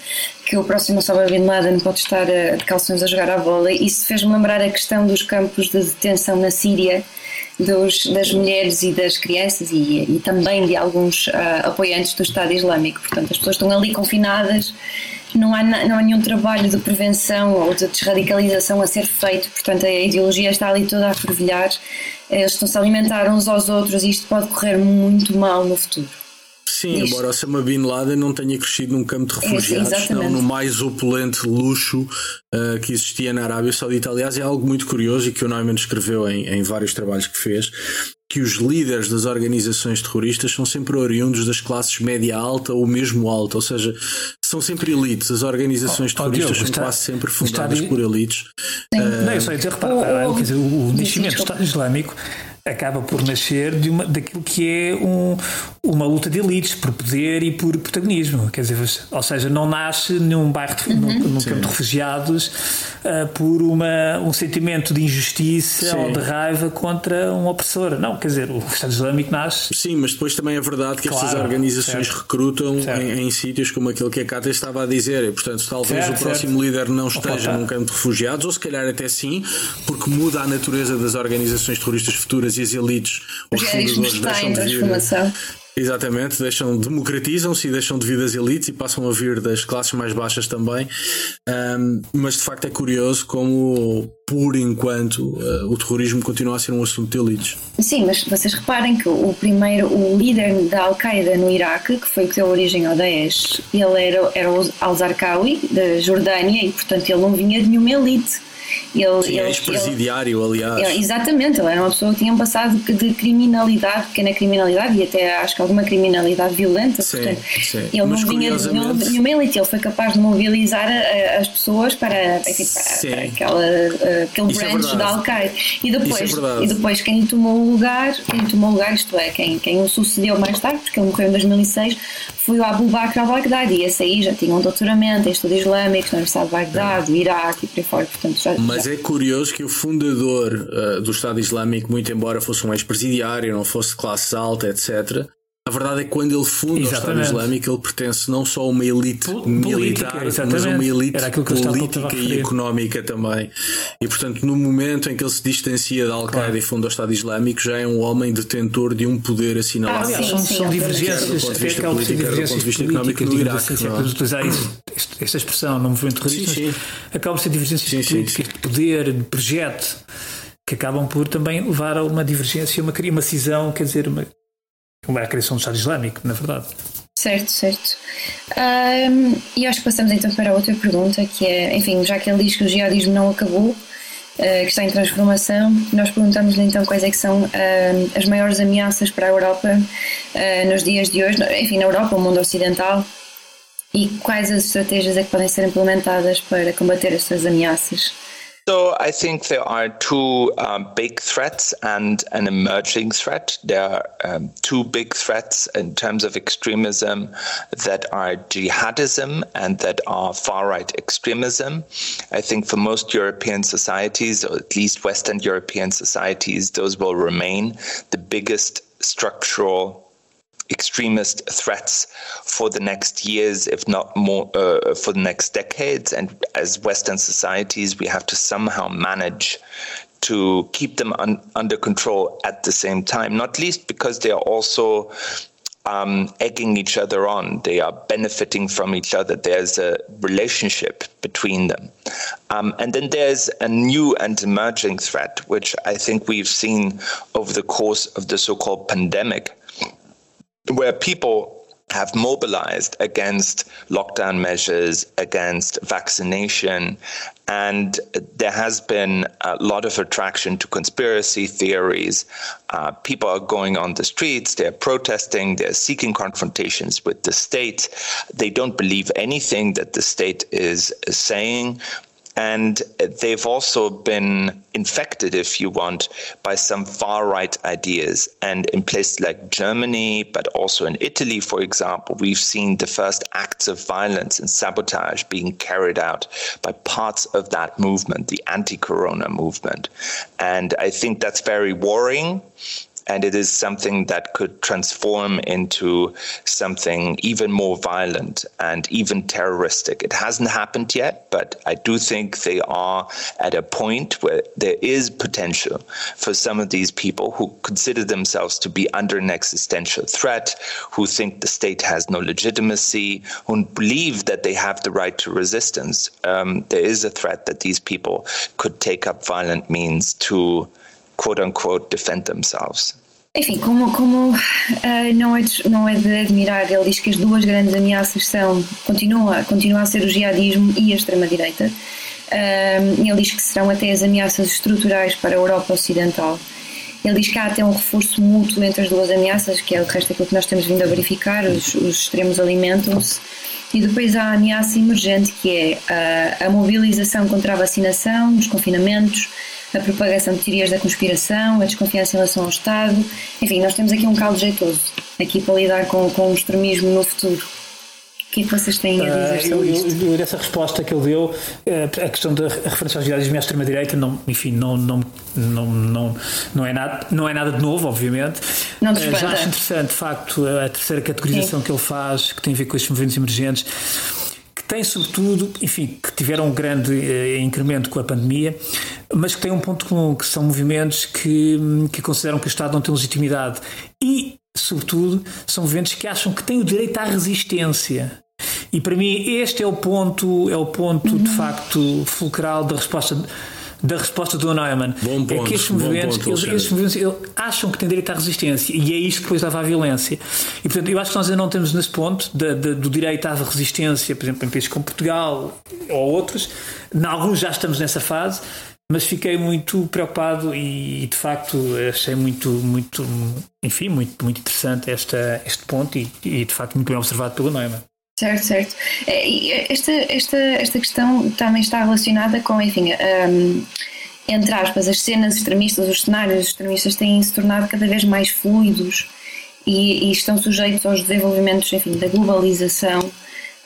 que o próximo Osama Bin Laden pode estar de calções a jogar à bola, isso fez-me lembrar a questão dos campos de detenção na Síria, dos, das mulheres e das crianças e, e também de alguns uh, apoiantes do Estado Islâmico. Portanto, as pessoas estão ali confinadas, não há, não há nenhum trabalho de prevenção ou de desradicalização a ser feito, portanto, a ideologia está ali toda a fervilhar eles estão-se a alimentar uns aos outros e isto pode correr muito mal no futuro. Sim, Isto. embora Osama Bin Laden não tenha crescido num campo de refugiados, é, não no mais opulente luxo uh, que existia na Arábia Saudita. Aliás, é algo muito curioso e que o Neumann escreveu em, em vários trabalhos que fez, que os líderes das organizações terroristas são sempre oriundos das classes média alta ou mesmo alta, ou seja, são sempre elites. As organizações oh, terroristas Diogo, são quase sempre fundadas por elites. Uh, não, eu só ia dizer, repara, o, quer dizer, o, o nascimento do Estado Islâmico acaba por nascer de uma, daquilo que é um, uma luta de elites por poder e por protagonismo. Quer dizer, ou seja, não nasce num bairro, de, uhum. num, num campo de refugiados uh, por uma, um sentimento de injustiça Sim. ou de raiva contra um opressor. Não, quer dizer, o Estado Islâmico nasce. Sim, mas depois também é verdade que claro, estas organizações certo. recrutam em, em, sítios como aquele que a Cátia estava a dizer. E, portanto, talvez certo, o próximo certo. líder não esteja num campo de refugiados, ou se calhar até sim, porque muda a natureza das organizações terroristas futuras e as elites, os fundadores deixam de vir. Exatamente, deixam, democratizam-se e deixam de vir das elites e passam a vir das classes mais baixas também. Um, mas de facto é curioso como, por enquanto, uh, o terrorismo continua a ser um assunto de elites. Sim, mas vocês reparem que o primeiro, o líder da Al-Qaeda no Iraque, que foi o que deu origem ao Daesh, ele era, era o Al-Zarqawi, da Jordânia, e portanto ele não vinha de nenhuma elite ele, Sim, ele, ex-presidiário, aliás. Ele, exatamente, ele era uma pessoa que tinha um passado de criminalidade, pequena criminalidade e até acho que alguma criminalidade violenta. Sim, portanto, sim. Ele Mas não vinha de nenhuma elite, ele foi capaz de mobilizar a, a, as pessoas para, enfim, para, para aquela, aquele Isso é branch é da Al-Qaeda. E depois, é e depois quem tomou o lugar, quem tomou o lugar, isto é, quem, quem o sucedeu mais tarde, porque ele morreu em 2006, foi o Abu Bakr al-Baghdadi e esse aí já tinha um doutoramento em estudos islâmicos na Universidade de Bagdade, do Iraque e por aí fora. Portanto, já, Mas já. é curioso que o fundador uh, do Estado Islâmico, muito embora fosse um ex-presidiário, não fosse classe alta, etc., a verdade é que quando ele funda Exatamente. o Estado Islâmico, ele pertence não só a uma elite Política, militar, mas a uma elite política e económica também. E portanto, no momento em que ele se distancia da Al-Qaeda Claro. e funda o Estado Islâmico, já é um homem detentor de um poder assinalado. Ah, Aliás, sim, são, sim, são divergências, do ponto de até vista acabam por ser político, do ponto de divergências vista económico políticas, no Iraque, assim, se é não é? utilizar isso, esta expressão no movimento terrorista, Sim, sim. acabam por ser divergências Sim, sim, políticas, de poder, de projeto, que acabam por também levar a uma divergência, uma, uma cisão, quer dizer, uma, uma a criação do Estado Islâmico, na verdade. Certo, certo. Ahm, e acho que passamos então para outra pergunta, que é, enfim, já que ele diz que o jihadismo não acabou, eh, que está em transformação, nós perguntamos-lhe então quais é que são ahm, as maiores ameaças para a Europa eh, nos dias de hoje, enfim, na Europa, o mundo ocidental, e quais as estratégias é que podem ser implementadas para combater estas ameaças. So I think there are two um, big threats and an emerging threat. There are um, two big threats in terms of extremism that are jihadism and that are far right extremism. I think for most European societies, or at least Western European societies, those will remain the biggest structural extremist threats for the next years, if not more, uh, for the next decades. And as Western societies, we have to somehow manage to keep them un- under control at the same time, not least because they are also. Um, egging each other on. They are benefiting from each other. There's a relationship between them. Um, and then there's a new and emerging threat, which I think we've seen over the course of the so called pandemic, where people have mobilized against lockdown measures, against vaccination, and there has been a lot of attraction to conspiracy theories. Uh, people are going on the streets, they're protesting, they're seeking confrontations with the state. They don't believe anything that the state is saying. And they've also been infected, if you want, by some far right ideas. And in places like Germany, but also in Italy, for example, we've seen the first acts of violence and sabotage being carried out by parts of that movement, the anti corona movement. And I think that's very worrying and it is something that could transform into something even more violent and even terroristic. It hasn't happened yet, but I do think they are at a point where there is potential for some of these people who consider themselves to be under an existential threat, who think the state has no legitimacy, who believe that they have the right to resistance. Um, there is a threat that these people could take up violent means to quote unquote defend themselves. Enfim, como, como ah, não, é de, não é de admirar, ele diz que as duas grandes ameaças são, continua, continua a ser o jihadismo e a extrema-direita. Ah, ele diz que serão até as ameaças estruturais para a Europa Ocidental. Ele diz que há até um reforço mútuo entre as duas ameaças, que é o resto daquilo que nós temos vindo a verificar, os, os extremos alimentam-se. E depois há a ameaça emergente, que é a, a mobilização contra a vacinação, os confinamentos, a propagação de teorias da conspiração, a desconfiança em relação ao Estado. Enfim, nós temos aqui um caldo jeitoso aqui para lidar com, com o extremismo no futuro. O que é que vocês têm a Ah, dizer eu, sobre eu, isto? eu, dessa resposta que ele deu, eh, a questão da referência aos e à extrema-direita, não, enfim, não, não, não, não, não, é nada, não é nada de novo, obviamente. Não te Eh, Já acho interessante, de facto, a terceira categorização Sim. que ele faz, que tem a ver com estes movimentos emergentes, que tem sobretudo, enfim, que tiveram um grande eh, incremento com a pandemia, mas que têm um ponto comum, que são movimentos que, que consideram que o Estado não tem legitimidade. E, sobretudo, são movimentos que acham que têm o direito à resistência. E para mim este é o ponto, é o ponto de facto fulcral da resposta da resposta do Neumann. Bom é ponto, que estes movimentos, ponto, eles, estes movimentos eles acham que têm direito à resistência e é isto que depois leva à violência. E portanto, eu acho que nós ainda não temos nesse ponto da- da- do direito à resistência, por exemplo, em países como Portugal ou outros. Em alguns já estamos nessa fase. Mas fiquei muito preocupado e, de facto achei muito, muito, enfim, muito, muito interessante esta, este ponto e, e de facto muito bem observado pelo Neumann. Certo, certo. É, e Esta, esta, esta questão também está relacionada com, enfim, hum, entre aspas, as cenas extremistas, os cenários extremistas têm se tornado cada vez mais fluidos e, e estão sujeitos aos desenvolvimentos enfim, da globalização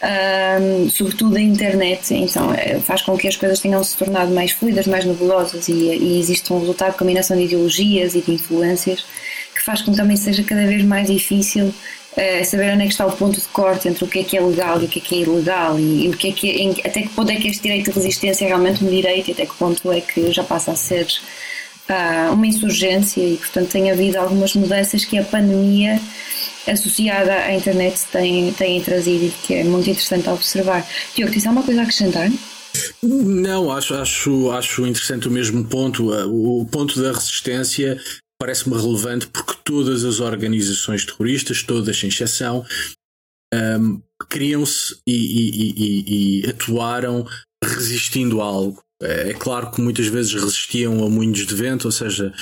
um, sobretudo a internet, então eh, faz com que as coisas tenham se tornado mais fluidas, mais nebulosas e, e existe um resultado de combinação de ideologias e de influências que faz com que também seja cada vez mais difícil uh, saber onde é que está o ponto de corte entre o que é que é legal e o que é que é ilegal e, e o que é que é, em, até que ponto é que este direito de resistência é realmente um direito e até que ponto é que já passa a ser uh, uma insurgência e portanto tem havido algumas mudanças que a pandemia associada à internet têm, têm trazido e que é muito interessante observar. Diogo, tens alguma coisa a acrescentar? Não, acho, acho, acho interessante o mesmo ponto. O ponto da resistência parece-me relevante porque todas as organizações terroristas, todas sem exceção, um, criam-se e, e, e, e, atuaram resistindo a algo. É, é claro que muitas vezes resistiam a moinhos de vento, ou seja,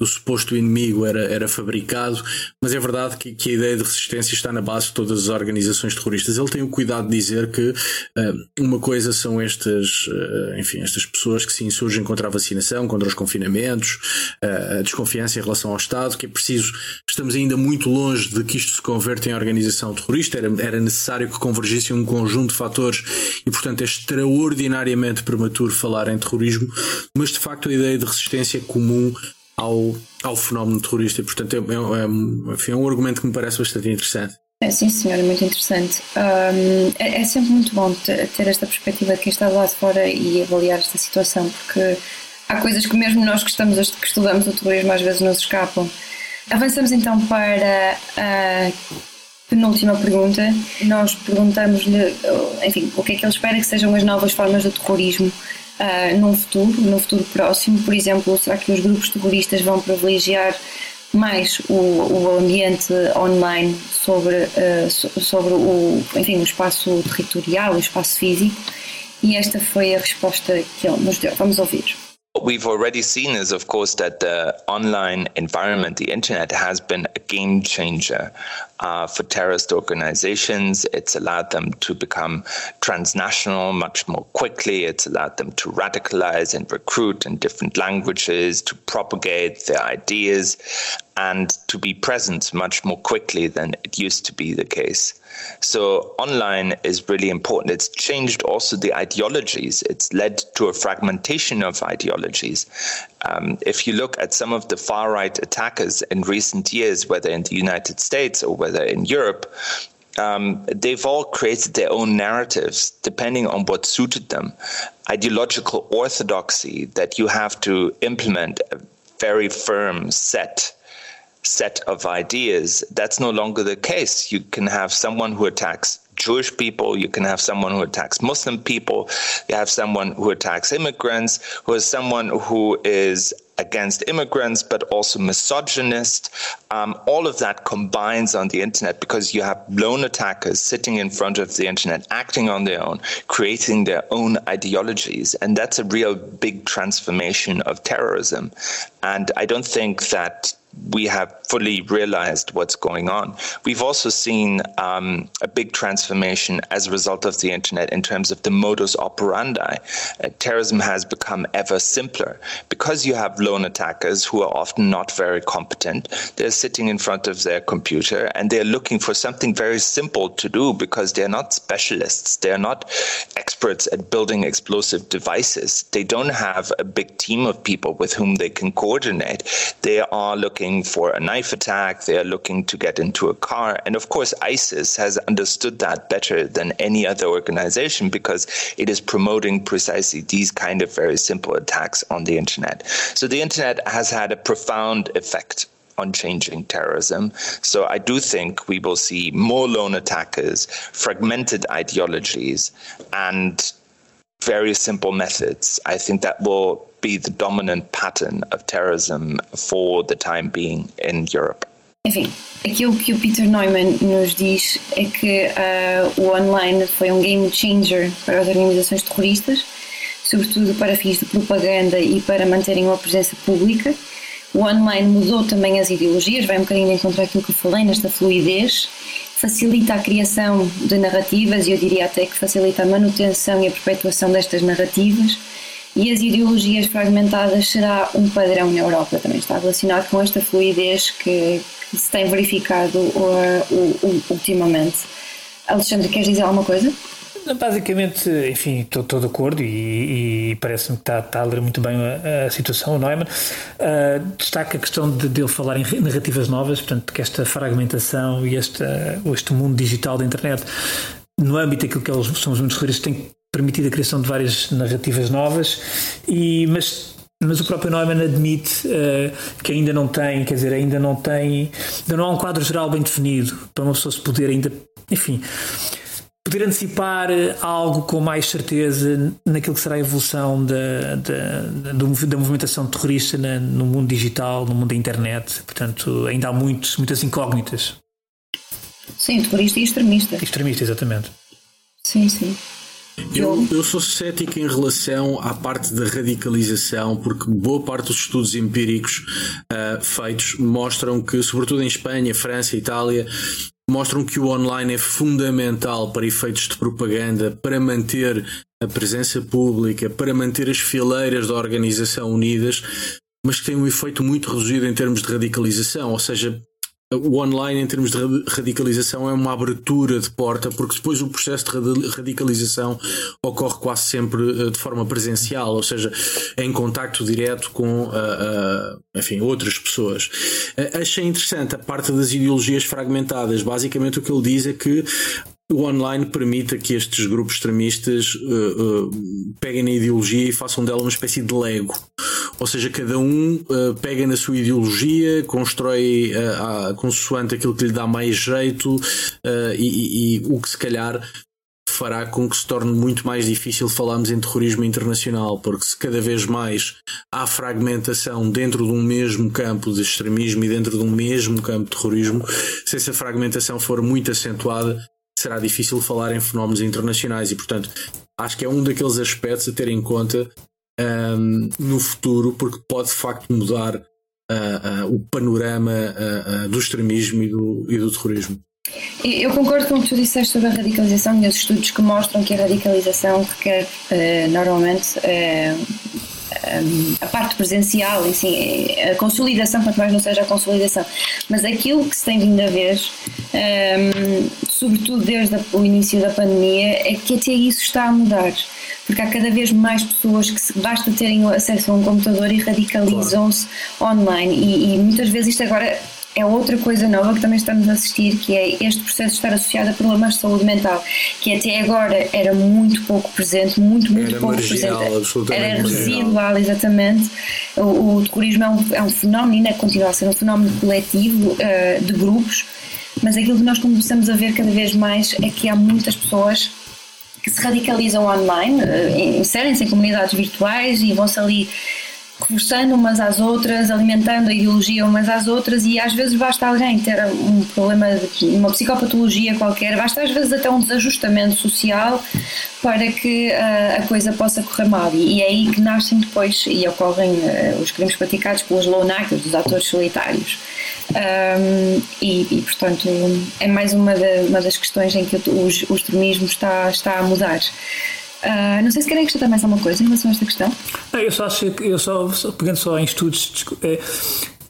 o suposto inimigo era, era fabricado, mas é verdade que, que, a ideia de resistência está na base de todas as organizações terroristas. Ele tem o cuidado de dizer que uh, uma coisa são estas, uh, enfim, estas pessoas que se insurgem contra a vacinação, contra os confinamentos, uh, a desconfiança em relação ao Estado, que é preciso, estamos ainda muito longe de que isto se converta em organização terrorista, era, era necessário que convergissem um conjunto de fatores e, portanto, é extraordinariamente prematuro falar em terrorismo, mas de facto a ideia de resistência é comum ao, ao fenómeno terrorista. Portanto, é, é, é, enfim, é um argumento que me parece bastante interessante. É, sim, senhor, muito interessante. Um, é, é, sempre muito bom ter, ter esta perspectiva de quem está lá de fora e avaliar esta situação, porque há coisas que mesmo nós que, estamos, que estudamos o terrorismo às vezes nos escapam. Avançamos então para a penúltima pergunta. Nós perguntamos-lhe, enfim, o que é que ele espera que sejam as novas formas do terrorismo uh, num futuro, num futuro próximo? Por exemplo, será que os grupos terroristas vão privilegiar mais o, o ambiente online sobre, uh, sobre o, enfim, o espaço territorial, o espaço físico? E esta foi a resposta que ele nos deu. Vamos ouvir. What we've already seen is, of course, that the online environment, the internet, has been a game changer uh, for terrorist organizations. It's allowed them to become transnational much more quickly. It's allowed them to radicalize and recruit in different languages, to propagate their ideas, and to be present much more quickly than it used to be the case. So online is really important. It's changed also the ideologies. It's led to a fragmentation of ideologies. Um, if you look at some of the far right attackers in recent years, whether in the United States or whether in Europe, um, they've all created their own narratives depending on what suited them. Ideological orthodoxy that you have to implement a very firm set set of ideas, that's no longer the case. You can have someone who attacks Jewish people, you can have someone who attacks Muslim people, you have someone who attacks immigrants, who is someone who is against immigrants, but also misogynist. Um, all of that combines on the internet because you have lone attackers sitting in front of the internet, acting on their own, creating their own ideologies. And that's a real big transformation of terrorism. And I don't think that we have fully realized what's going on. We've also seen um, a big transformation as a result of the internet in terms of the modus operandi. Uh, terrorism has become ever simpler because you have lone attackers who are often not very competent. They're sitting in front of their computer and they're looking for something very simple to do because they're not specialists. They're not experts at building explosive devices. They don't have a big team of people with whom they can coordinate. They are looking for a knife attack. They are looking to get into a car. And of course, ISIS has understood that better than any other organization because it is promoting precisely these kind of very simple attacks on the internet. So the internet has had a profound effect on changing terrorism. So I do think we will see more lone attackers, fragmented ideologies, and very simple methods. I think that will be the dominant pattern of terrorism for the time being in Europe. Enfim, aquilo que o Peter Neumann nos diz é que uh, o online foi um game changer para as organizações terroristas, sobretudo para fins de propaganda e para manterem uma presença pública. O online mudou também as ideologias, vai um bocadinho encontrar aquilo que eu falei, nesta fluidez, facilita a criação de narrativas e eu diria até que facilita a manutenção e a perpetuação destas narrativas e as ideologias fragmentadas será um padrão na Europa. Também está relacionado com esta fluidez que, que se tem verificado uh, uh, ultimamente. Alexandre, queres dizer alguma coisa? Basicamente, enfim, estou de acordo e, e parece-me que está, está, a ler muito bem a, a situação, o Neumann. Uh, destaca a questão de, de ele falar em narrativas novas, portanto, que esta fragmentação e esta, este mundo digital da internet, no âmbito daquilo que eles são os mundos terroristas, tem permitido a criação de várias narrativas novas, e, mas mas o próprio Neumann admite uh, que ainda não tem, quer dizer, ainda não tem, ainda não há um quadro geral bem definido para uma pessoa se poder ainda, enfim, poder antecipar eh, algo com mais certeza naquilo que será a evolução da, da, da, da movimentação terrorista na, no mundo digital, no mundo da internet. Portanto, ainda há muitos, muitas incógnitas. Sim, terrorista e extremista. Extremista, exatamente. Sim, sim. Eu, eu sou cético em relação à parte da radicalização, porque boa parte dos estudos empíricos uh, feitos mostram que, sobretudo em Espanha, França, Itália, mostram que o online é fundamental para efeitos de propaganda, para manter a presença pública, para manter as fileiras da organização unidas, mas que tem um efeito muito reduzido em termos de radicalização, ou seja, o online, em termos de radicalização, é uma abertura de porta, porque depois o processo de radicalização ocorre quase sempre eh, de forma presencial, ou seja, em contacto direto com uh, uh, enfim, outras pessoas. Uh, achei interessante a parte das ideologias fragmentadas. Basicamente, o que ele diz é que o online permita que estes grupos extremistas uh, uh, peguem na ideologia e façam dela uma espécie de lego. Ou seja, cada um uh, pega na sua ideologia, constrói uh, a, consoante aquilo que lhe dá mais jeito uh, e, e, e, o que se calhar fará com que se torne muito mais difícil falarmos em terrorismo internacional, porque se cada vez mais há fragmentação dentro de um mesmo campo de extremismo e dentro de um mesmo campo de terrorismo, se essa fragmentação for muito acentuada, será difícil falar em fenómenos internacionais. E, portanto, acho que é um daqueles aspectos a ter em conta um, no futuro, porque pode de facto mudar uh, uh, o panorama uh, do extremismo e do, e do terrorismo. Eu concordo com o que tu disseste sobre a radicalização. E os estudos que mostram que a radicalização requer normalmente a parte presencial, assim, a consolidação, quanto mais não seja a consolidação, mas aquilo que se tem vindo a ver, um, sobretudo desde o início da pandemia, é que até isso está a mudar porque há cada vez mais pessoas que se, basta terem acesso a um computador e radicalizam-se claro. online e, e, muitas vezes isto agora é outra coisa nova que também estamos a assistir, que é este processo de estar associado a problemas de saúde mental, que até agora era muito pouco presente, muito, muito era pouco marginal, presente. Era residual, exatamente. O, o terrorismo é um, é um fenómeno, ainda continua a ser um fenómeno coletivo uh, de grupos, mas aquilo que nós começamos a ver cada vez mais é que há muitas pessoas que se radicalizam online, uh, inserem-se em comunidades virtuais e vão-se ali reforçando umas às outras, alimentando a ideologia umas às outras e às vezes basta alguém ter um problema, uma psicopatologia qualquer, basta às vezes até um desajustamento social para que uh, a coisa possa correr mal e, é aí que nascem depois e ocorrem uh, os crimes praticados pelos lone actors, os atores solitários. Um, e, e, portanto é mais uma, uma das questões em que o, o extremismo está, está a mudar. Uh, não sei se querem acrescentar mais alguma coisa em relação a esta questão. Não, eu só acho que, eu só, só pegando só em estudos, é,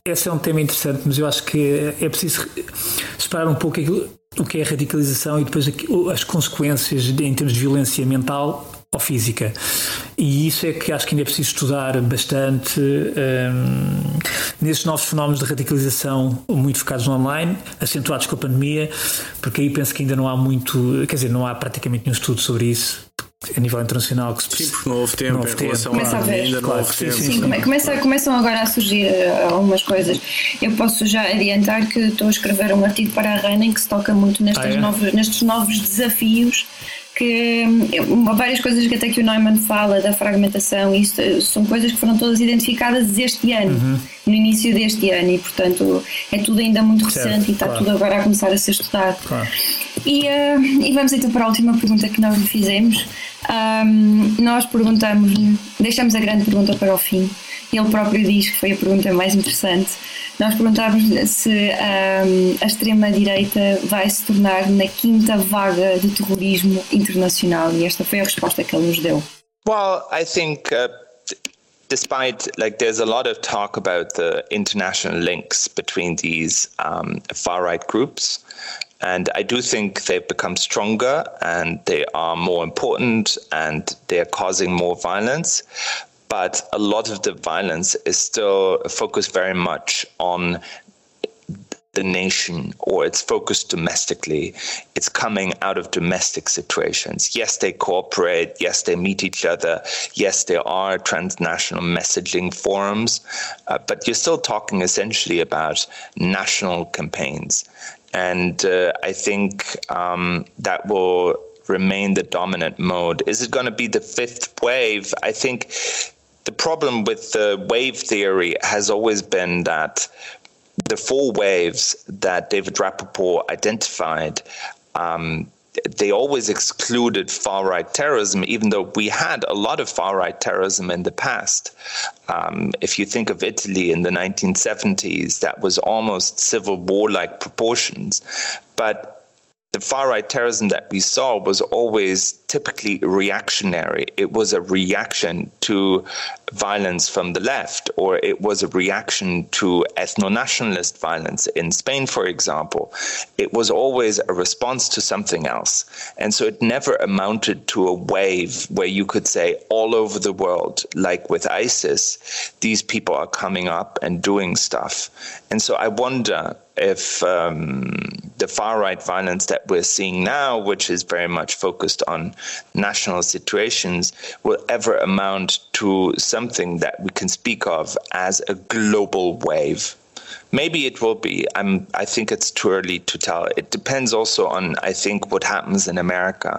esse é um tema interessante, mas eu acho que é, preciso separar um pouco aquilo, o que é radicalização e depois as consequências de, em termos de violência mental ou física. E isso é que acho que ainda é preciso estudar bastante um, nesses novos fenómenos de radicalização muito focados no online, acentuados com a pandemia, porque aí penso que ainda não há muito, quer dizer, não há praticamente nenhum estudo sobre isso a nível internacional que se Sim, porque não houve tempo não houve em relação começa a, a ver. ainda claro, não houve sim, tempo. Sim, come, começa, começam agora a surgir uh, algumas coisas. Eu posso já adiantar que estou a escrever um artigo para a Running que se toca muito nestes, ah, é? novos, nestes novos desafios que hum, várias coisas que até que o Neumann fala da fragmentação, isso eh, são coisas que foram todas identificadas este ano, uhum. no início deste ano, e portanto é tudo ainda muito recente certo, e está claro. tudo agora a começar a ser estudado. Claro. E, uh, e vamos então para a última pergunta que nós lhe fizemos. Um, nós perguntamos, deixamos a grande pergunta para o fim. Ele próprio diz que foi a pergunta mais interessante. Nós perguntávamos se um, a extrema-direita vai se tornar na quinta vaga de terrorismo internacional e esta foi a resposta que ele nos deu. Well, I think uh, despite like there's a lot of talk about the international links between these um, far right groups and I do think they've become stronger and they are more important and they're causing more violence. But a lot of the violence is still focused very much on the nation or it's focused domestically. It's coming out of domestic situations. Yes, they cooperate. Yes, they meet each other. Yes, there are transnational messaging forums, uh, but you're still talking essentially about national campaigns. And uh, I think um, that will remain the dominant mode. Is it going to be the fifth wave? I think the problem with the wave theory has always been that the four waves that David Rappaport identified, um, they always excluded far right terrorism, even though we had a lot of far right terrorism in the past. Um, if you think of Italy in the 1970s, that was almost civil war like proportions. But the far right terrorism that we saw was always typically reactionary. It was a reaction to violence from the left, or it was a reaction to ethno nationalist violence in Spain, for example. It was always a response to something else. And so it never amounted to a wave where you could say, all over the world, like with ISIS, these people are coming up and doing stuff. And so I wonder if um, the far right violence that we're seeing now, which is very much focused on national situations, will ever amount to something that we can speak of as a global wave. Maybe it will be. I'm, I think it's too early to tell. It depends also on, I think, what happens in America.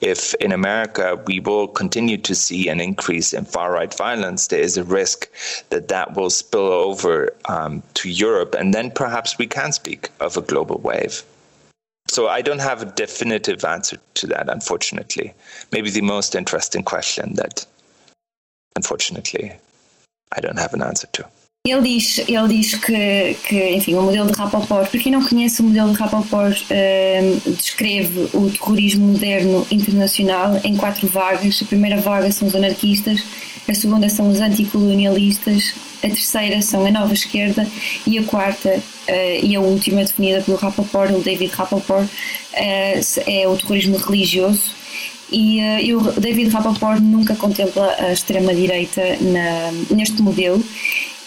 If in America we will continue to see an increase in far right violence, there is a risk that that will spill over um, to Europe, and then perhaps we can speak of a global wave. So I don't have a definitive answer to that, unfortunately. Maybe the most interesting question that, unfortunately, I don't have an answer to. Ele diz, ele diz que, que, enfim, o modelo de Rappaport, para quem não conhece, o modelo de Rappaport uh, descreve o terrorismo moderno internacional em quatro vagas. A primeira vaga são os anarquistas, a segunda são os anticolonialistas, a terceira são a nova esquerda e a quarta uh, e a última definida pelo Rappaport, o David Rappaport, uh, é o terrorismo religioso. E, e o David Rappaport nunca contempla a extrema-direita neste modelo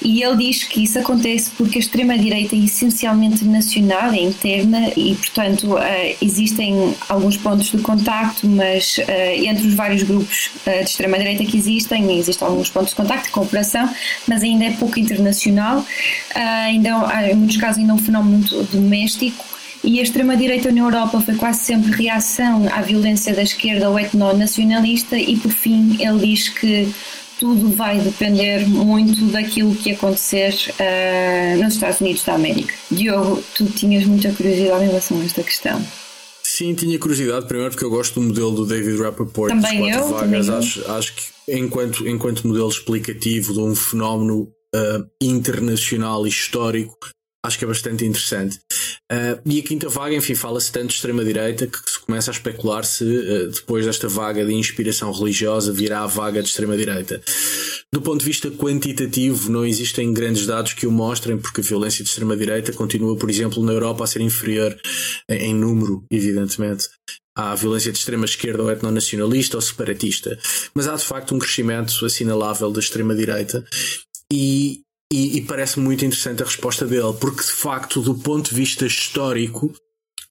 e ele diz que isso acontece porque a extrema-direita é essencialmente nacional, é interna e, portanto, uh, existem alguns pontos de contacto, mas uh, entre os vários grupos de extrema-direita que existem, existem alguns pontos de contacto, de cooperação, mas ainda é pouco internacional, ainda, em muitos casos ainda é um fenómeno doméstico. E a extrema-direita na Europa foi quase sempre reação à violência da esquerda ou etno-nacionalista, e por fim ele diz que tudo vai depender muito daquilo que acontecer uh, nos Estados Unidos da América. Diogo, tu tinhas muita curiosidade em relação a esta questão. Sim, tinha curiosidade, primeiro porque eu gosto do modelo do David Rappaport também eu, vagas. Também acho, acho que enquanto, enquanto modelo explicativo de um fenómeno uh, internacional e histórico, acho que é bastante interessante. Uh, e a quinta vaga, enfim, fala-se tanto de extrema-direita que se começa a especular se uh, depois desta vaga de inspiração religiosa virá a vaga de extrema-direita. Do ponto de vista quantitativo, não existem grandes dados que o mostrem, porque a violência de extrema-direita continua, por exemplo, na Europa a ser inferior em, em número, evidentemente, à violência de extrema-esquerda ou etnonacionalista ou separatista. Mas há de facto um crescimento assinalável da extrema-direita. E, e, e parece muito interessante a resposta dele, porque de facto, do ponto de vista histórico,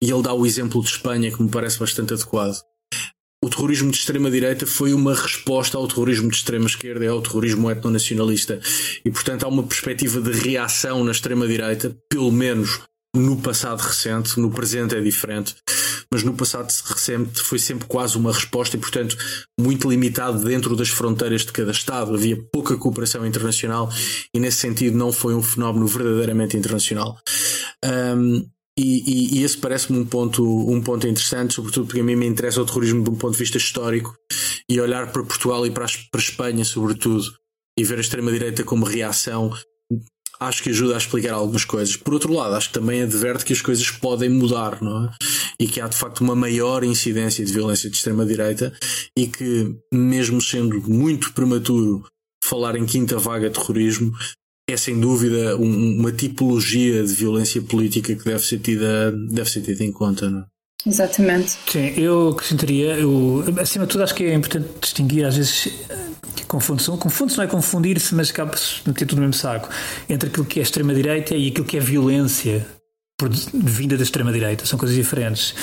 e ele dá o exemplo de Espanha que me parece bastante adequado. O terrorismo de extrema-direita foi uma resposta ao terrorismo de extrema-esquerda e ao terrorismo etnonacionalista. E, portanto, há uma perspectiva de reação na extrema-direita, pelo menos no passado recente. No presente é diferente mas no passado recente foi sempre quase uma resposta e, portanto, muito limitado dentro das fronteiras de cada Estado. Havia pouca cooperação internacional e, nesse sentido, não foi um fenómeno verdadeiramente internacional. Um, e, e, e, esse parece-me um ponto, um ponto interessante, sobretudo porque a mim me interessa o terrorismo de um ponto de vista histórico e olhar para Portugal e para a, para a Espanha, sobretudo, e ver a extrema-direita como reação acho que ajuda a explicar algumas coisas. Por outro lado, acho que também adverte que as coisas podem mudar, não é? E que há de facto uma maior incidência de violência de extrema-direita e que, mesmo sendo muito prematuro falar em quinta vaga terrorismo é sem dúvida um, uma tipologia de violência política que deve ser tida, deve ser tida em conta. Não é? Exatamente. Sim, eu acrescentaria, eu, acima de tudo, acho que é importante distinguir, às vezes, confunde-se, confunde não é confundir-se, mas acaba-se meter tudo no mesmo saco, entre aquilo que é extrema-direita e aquilo que é violência vinda da extrema-direita. São coisas diferentes.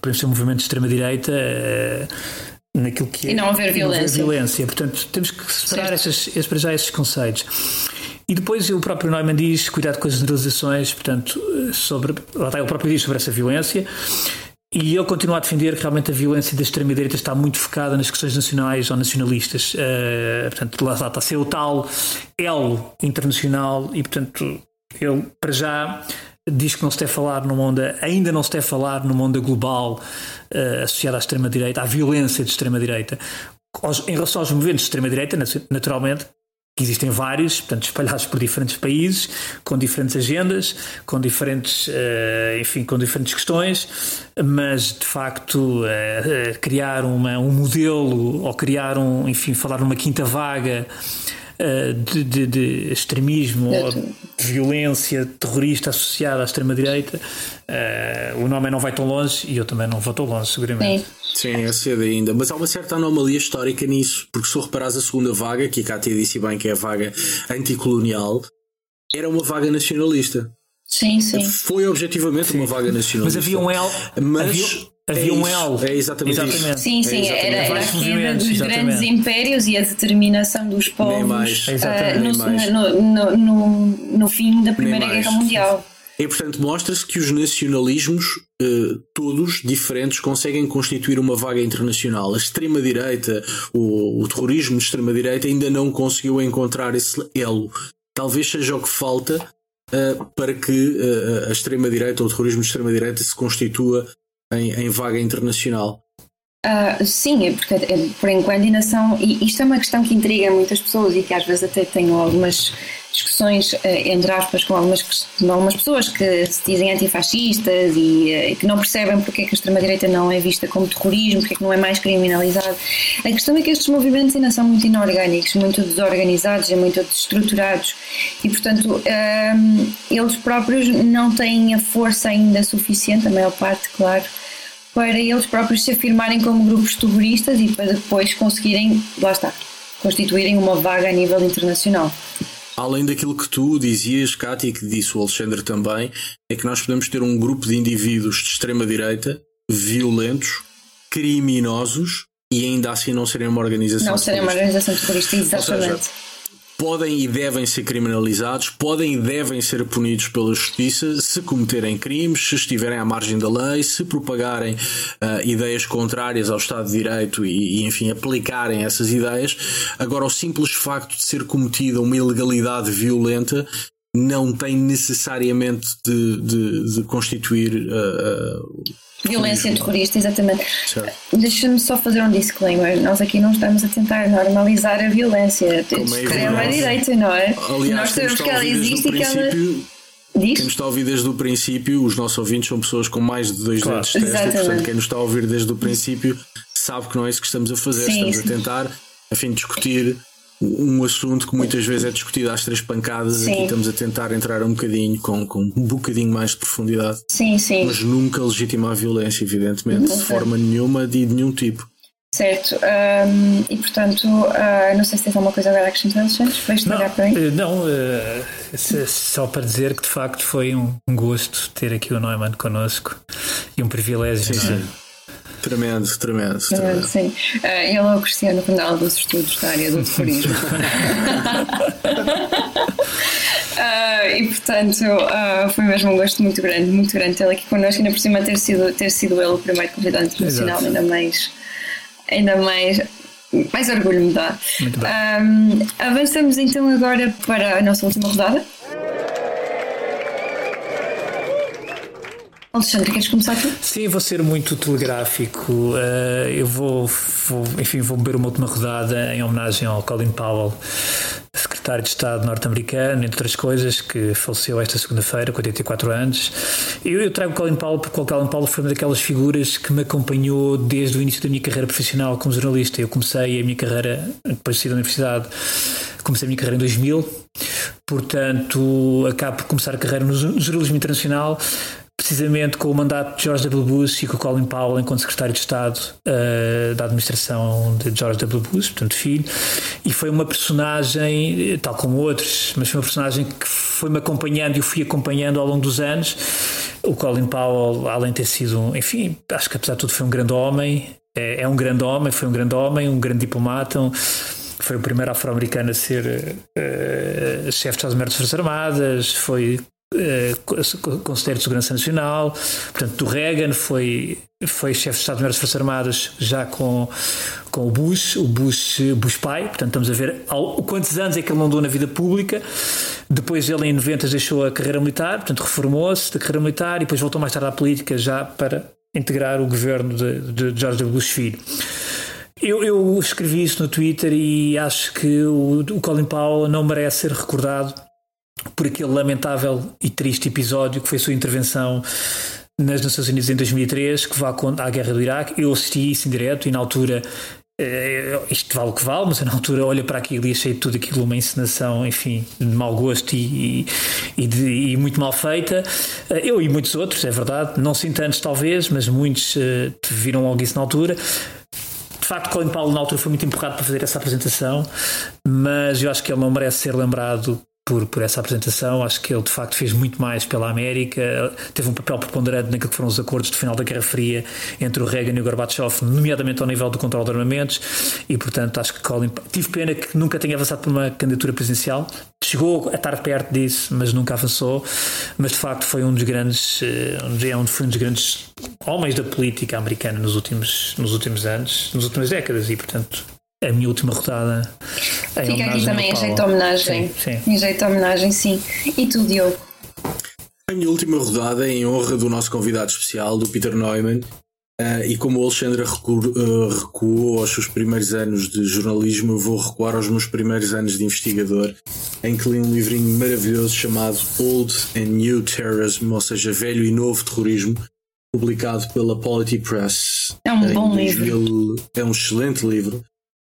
Podemos ter um movimento de extrema-direita. Uh, naquilo que é e não haver violência. Não haver violência. Portanto, temos que separar esses, para já esses conceitos. E depois o próprio Neumann diz cuidado com as generalizações, portanto, sobre, lá está, ele próprio diz sobre essa violência. E ele continua a defender que realmente a violência da extrema-direita está muito focada nas questões nacionais ou nacionalistas. Uh, portanto, lá está, a ser o tal L internacional e, portanto, ele, para já, diz que não se deve falar no mundo, ainda não se deve falar no mundo global uh, associado à extrema-direita, à violência de extrema-direita. Em relação aos movimentos de extrema-direita, naturalmente, que existem vários, portanto, espalhados por diferentes países, com diferentes agendas, com diferentes, uh, enfim, com diferentes questões, mas de facto uh, uh, criar uma, um modelo ou criar um, enfim, falar numa quinta vaga de, de, de, extremismo ou de violência terrorista associada à extrema-direita, o nome não vai tão longe e eu também não vou tão longe, seguramente. Sim. Sim, é cedo ainda. Mas há uma certa anomalia histórica nisso, porque se tu reparares a segunda vaga, que a Cátia disse bem que é a vaga anticolonial, era uma vaga nacionalista. Sim, sim. Foi objetivamente sim. uma vaga nacionalista. Mas havia um L. Mas havia, havia é um L. É exatamente, exatamente. isso. Sim, sim. É exatamente. Era, era a queda dos exatamente. grandes impérios e a determinação dos povos Nem mais. Uh, no. No, no, no, no, fim da Primeira Guerra Mundial. E portanto mostra-se que os nacionalismos, eh, todos diferentes, conseguem constituir uma vaga internacional. A extrema-direita, o, o terrorismo de extrema-direita ainda não conseguiu encontrar esse elo. Talvez seja o que falta uh, para que uh, a extrema-direita ou o terrorismo de extrema-direita se constitua em, em vaga internacional. Uh, sim, é porque é, por enquanto ainda são. E isto é uma questão que intriga muitas pessoas e que às vezes até tenho algumas discussões, eh, entre aspas, com algumas, algumas pessoas que se dizem antifascistas e eh, que não percebem porque é que a extrema-direita não é vista como terrorismo, porque é que não é mais criminalizado. A questão é que estes movimentos ainda são muito inorgânicos, muito desorganizados e muito destruturados e, portanto, eles próprios não têm a força ainda suficiente, a maior parte, claro, para eles próprios se afirmarem como grupos terroristas e para depois conseguirem, lá está, constituírem uma vaga a nível internacional. Além daquilo que tu dizias, Cátia, e que disse o Alexandre também, é que nós podemos ter um grupo de indivíduos de extrema-direita violentos, criminosos e ainda assim não serem uma organização Não serem uma organização terrorista, exatamente podem e devem ser criminalizados, podem e devem ser punidos pela justiça se cometerem crimes, se estiverem à margem da lei, se propagarem uh, ideias contrárias ao Estado de Direito e, e, enfim, aplicarem essas ideias. Agora, o simples facto de ser cometida uma ilegalidade violenta não tem necessariamente de, de, de constituir uh, uh, Violência terrorista, exatamente. Deixa-me só fazer um disclaimer. Nós aqui não estamos a tentar normalizar a violência. É direito, não é? Aliás, Nós sabemos que ela existe e que ela. Diz? Quem nos está a ouvir desde o princípio, os nossos ouvintes são pessoas com mais de dois claro. dedos de testa, portanto, quem nos está a ouvir desde o princípio sabe que não é isso que estamos a fazer. Sim, estamos sim. a tentar, a fim de discutir um assunto que muitas vezes é discutido às três pancadas. Sim. Aqui estamos a tentar entrar um bocadinho com, com um bocadinho mais de profundidade. Sim, sim. Mas nunca legitimar a violência, evidentemente, de forma nenhuma de nenhum tipo. Certo, um, e portanto, uh, não sei se tens alguma coisa agora a acrescentar, Alexandre? Vais não, para aí? Eh, não uh, só para dizer que de facto foi um gosto ter aqui o Neumann connosco e um privilégio. Sim, é? sim. Tremendo, tremendo. tremendo. sim. Uh, ele é o Cristiano Ronaldo dos estudos da área do terrorismo. Uh, e portanto uh, foi mesmo um gosto muito grande, muito grande tê-lo aqui connosco, ainda por cima ter sido, ter sido ele o primeiro convidado internacional, Exato. ainda mais, ainda mais, mais orgulho me dá. Muito bem. Um, avançamos então agora para a nossa última rodada. Alexandre, queres começar tu? Sim, vou ser muito telegráfico. Uh, eu vou, vou, enfim, vou beber uma última rodada em homenagem ao Colin Powell, secretário de Estado norte-americano, entre outras coisas, que faleceu esta segunda-feira, com 84 anos. Eu, eu trago o Colin Powell porque o Colin Powell foi uma daquelas figuras que me acompanhou desde o início da minha carreira profissional como jornalista. Eu comecei a minha carreira, depois de sair da universidade, comecei a minha carreira em 2000, portanto, acabo por começar a carreira no jornalismo internacional precisamente com o mandato de George W. Bush e com o Colin Powell enquanto secretário de Estado uh, da administração de George W. Bush, portanto filho, e foi uma personagem, tal como outros, mas foi uma personagem que foi-me acompanhando e eu fui acompanhando ao longo dos anos. O Colin Powell, além de ter sido, enfim, acho que apesar de tudo foi um grande homem, é, é um grande homem, foi um grande homem, um grande diplomata, um, foi o primeiro afro-americano a ser uh, chefe das Forças Armadas, foi eh, Conselheiro de Segurança Nacional, portanto, do Reagan, foi, foi chefe de Estado-Maior das Forças Armadas já com, com o Bush, o Bush, Bush pai, portanto, estamos a ver ao, quantos anos é que ele deu na vida pública. Depois, ele em 90 deixou a carreira militar, portanto, reformou-se da carreira militar e depois voltou mais tarde à política já para integrar o governo de, de George W. Bush Filho. Eu, eu, escrevi isso no Twitter e acho que o, o Colin Powell não merece ser recordado por aquele lamentável e triste episódio que foi a sua intervenção nas Nações Unidas em 2003, que vá à guerra do Iraque. Eu assisti isso em direto e na altura eh, isto vale o que vale, mas eu, na altura olho para aquilo e achei tudo aquilo uma encenação, enfim, de mau gosto e, e, de, e, muito mal feita. Eh, eu e muitos outros, é verdade, não sinto tantos talvez, mas muitos uh, viram logo isso na altura. De facto, Colin Paulo na altura foi muito empurrado para fazer essa apresentação, mas eu acho que ele não merece ser lembrado por, por essa apresentação. Acho que ele de facto fez muito mais pela América, teve um papel preponderante naquilo que foram os acordos de final da Guerra Fria entre o Reagan e o Gorbachev, nomeadamente ao nível do controle de armamentos, e portanto acho que Colin. Tive pena que nunca tenha avançado por uma candidatura presidencial. Chegou a estar perto disso, mas nunca avançou. Mas de facto foi um dos grandes, eh, é foi um dos grandes homens da política americana nos últimos, nos últimos anos, nas últimas décadas, e portanto a minha última rodada. Fica aqui também em jeito de homenagem. Sim, sim. Em jeito de homenagem, sim. E tu, Diogo? A minha última rodada é em honra do nosso convidado especial, do Peter Neumann. Uh, e como o Alexandre recuou, uh, recuou aos seus primeiros anos de jornalismo, eu vou recuar aos meus primeiros anos de investigador, em que li um livrinho maravilhoso chamado Old and New Terrorism, ou seja, Velho e Novo Terrorismo, publicado pela Polity Press. É um bom 2000, livro. É um excelente livro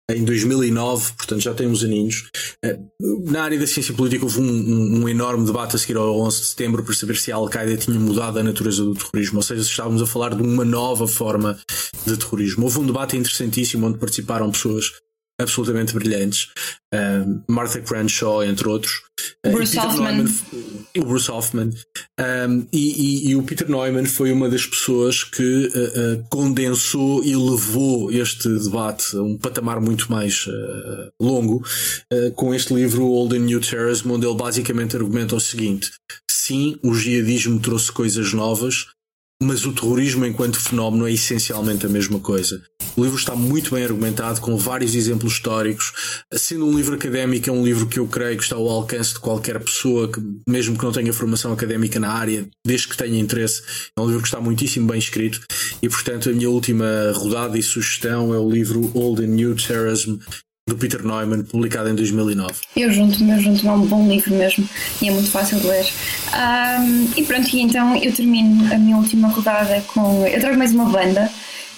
em 2009, portanto já tem uns aninhos. Eh, na área da ciência política houve um, um, enorme debate a seguir ao 11 de setembro para saber se a Al-Qaeda tinha mudado a natureza do terrorismo, ou seja, se estávamos a falar de uma nova forma de terrorismo. Houve um debate interessantíssimo onde participaram pessoas absolutamente brilhantes, uh, Martha Crenshaw, entre outros. Uh, Bruce Hoffman. O Bruce Hoffman. Um, e, e, e, o Peter Neumann foi uma das pessoas que uh, condensou e levou este debate a um patamar muito mais longo com este livro Old and New Terrorism, onde ele basicamente argumenta o seguinte: sim, o jihadismo trouxe coisas novas, mas o terrorismo enquanto fenómeno é essencialmente a mesma coisa. O livro está muito bem argumentado, com vários exemplos históricos. Sendo um livro académico, é um livro que eu creio que está ao alcance de qualquer pessoa, que, mesmo que não tenha formação académica na área, desde que tenha interesse. É um livro que está muitíssimo bem escrito e, portanto, a minha última rodada e sugestão é o livro Old and New Terrorism do Peter Neumann, publicado em 2009. Eu junto-me, eu junto-me, é um bom livro mesmo e é muito fácil de ler. Um, e pronto, e então eu termino a minha última rodada com. Eu trago mais uma banda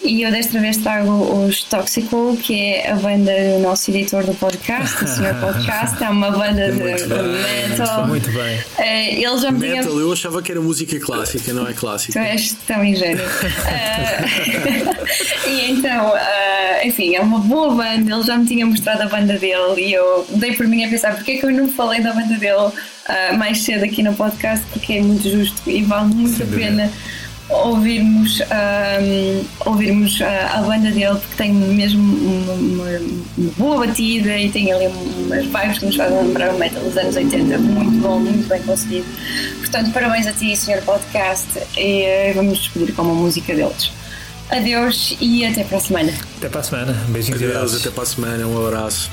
e eu desta vez trago os Toxical, que é a banda do nosso editor do podcast, o Senhor Podcast, é uma banda de metal. Muito bem. Uh, ele já metal, tinha... eu achava que era música clássica, não é clássica. Tu és tão ingênuo. uh, e então, uh, enfim, é uma boa banda, ele já me tinha mostrado a banda dele e eu dei por mim a pensar porque é que eu não falei da banda dele mais cedo aqui no podcast, porque é muito justo e vale muito Sem a pena. Dúvida ouvirmos, um, ouvirmos a, a, banda dele porque tem mesmo uma, uma, uma, boa batida e tem ali umas vibes que nos fazem lembrar o metal dos anos 80 muito bom, muito bem conseguido. Portanto parabéns a ti senhor podcast e eh, vamos despedir com uma música deles. Adeus e até para a semana. Até para a semana, beijinhos adeus, até para a semana, um abraço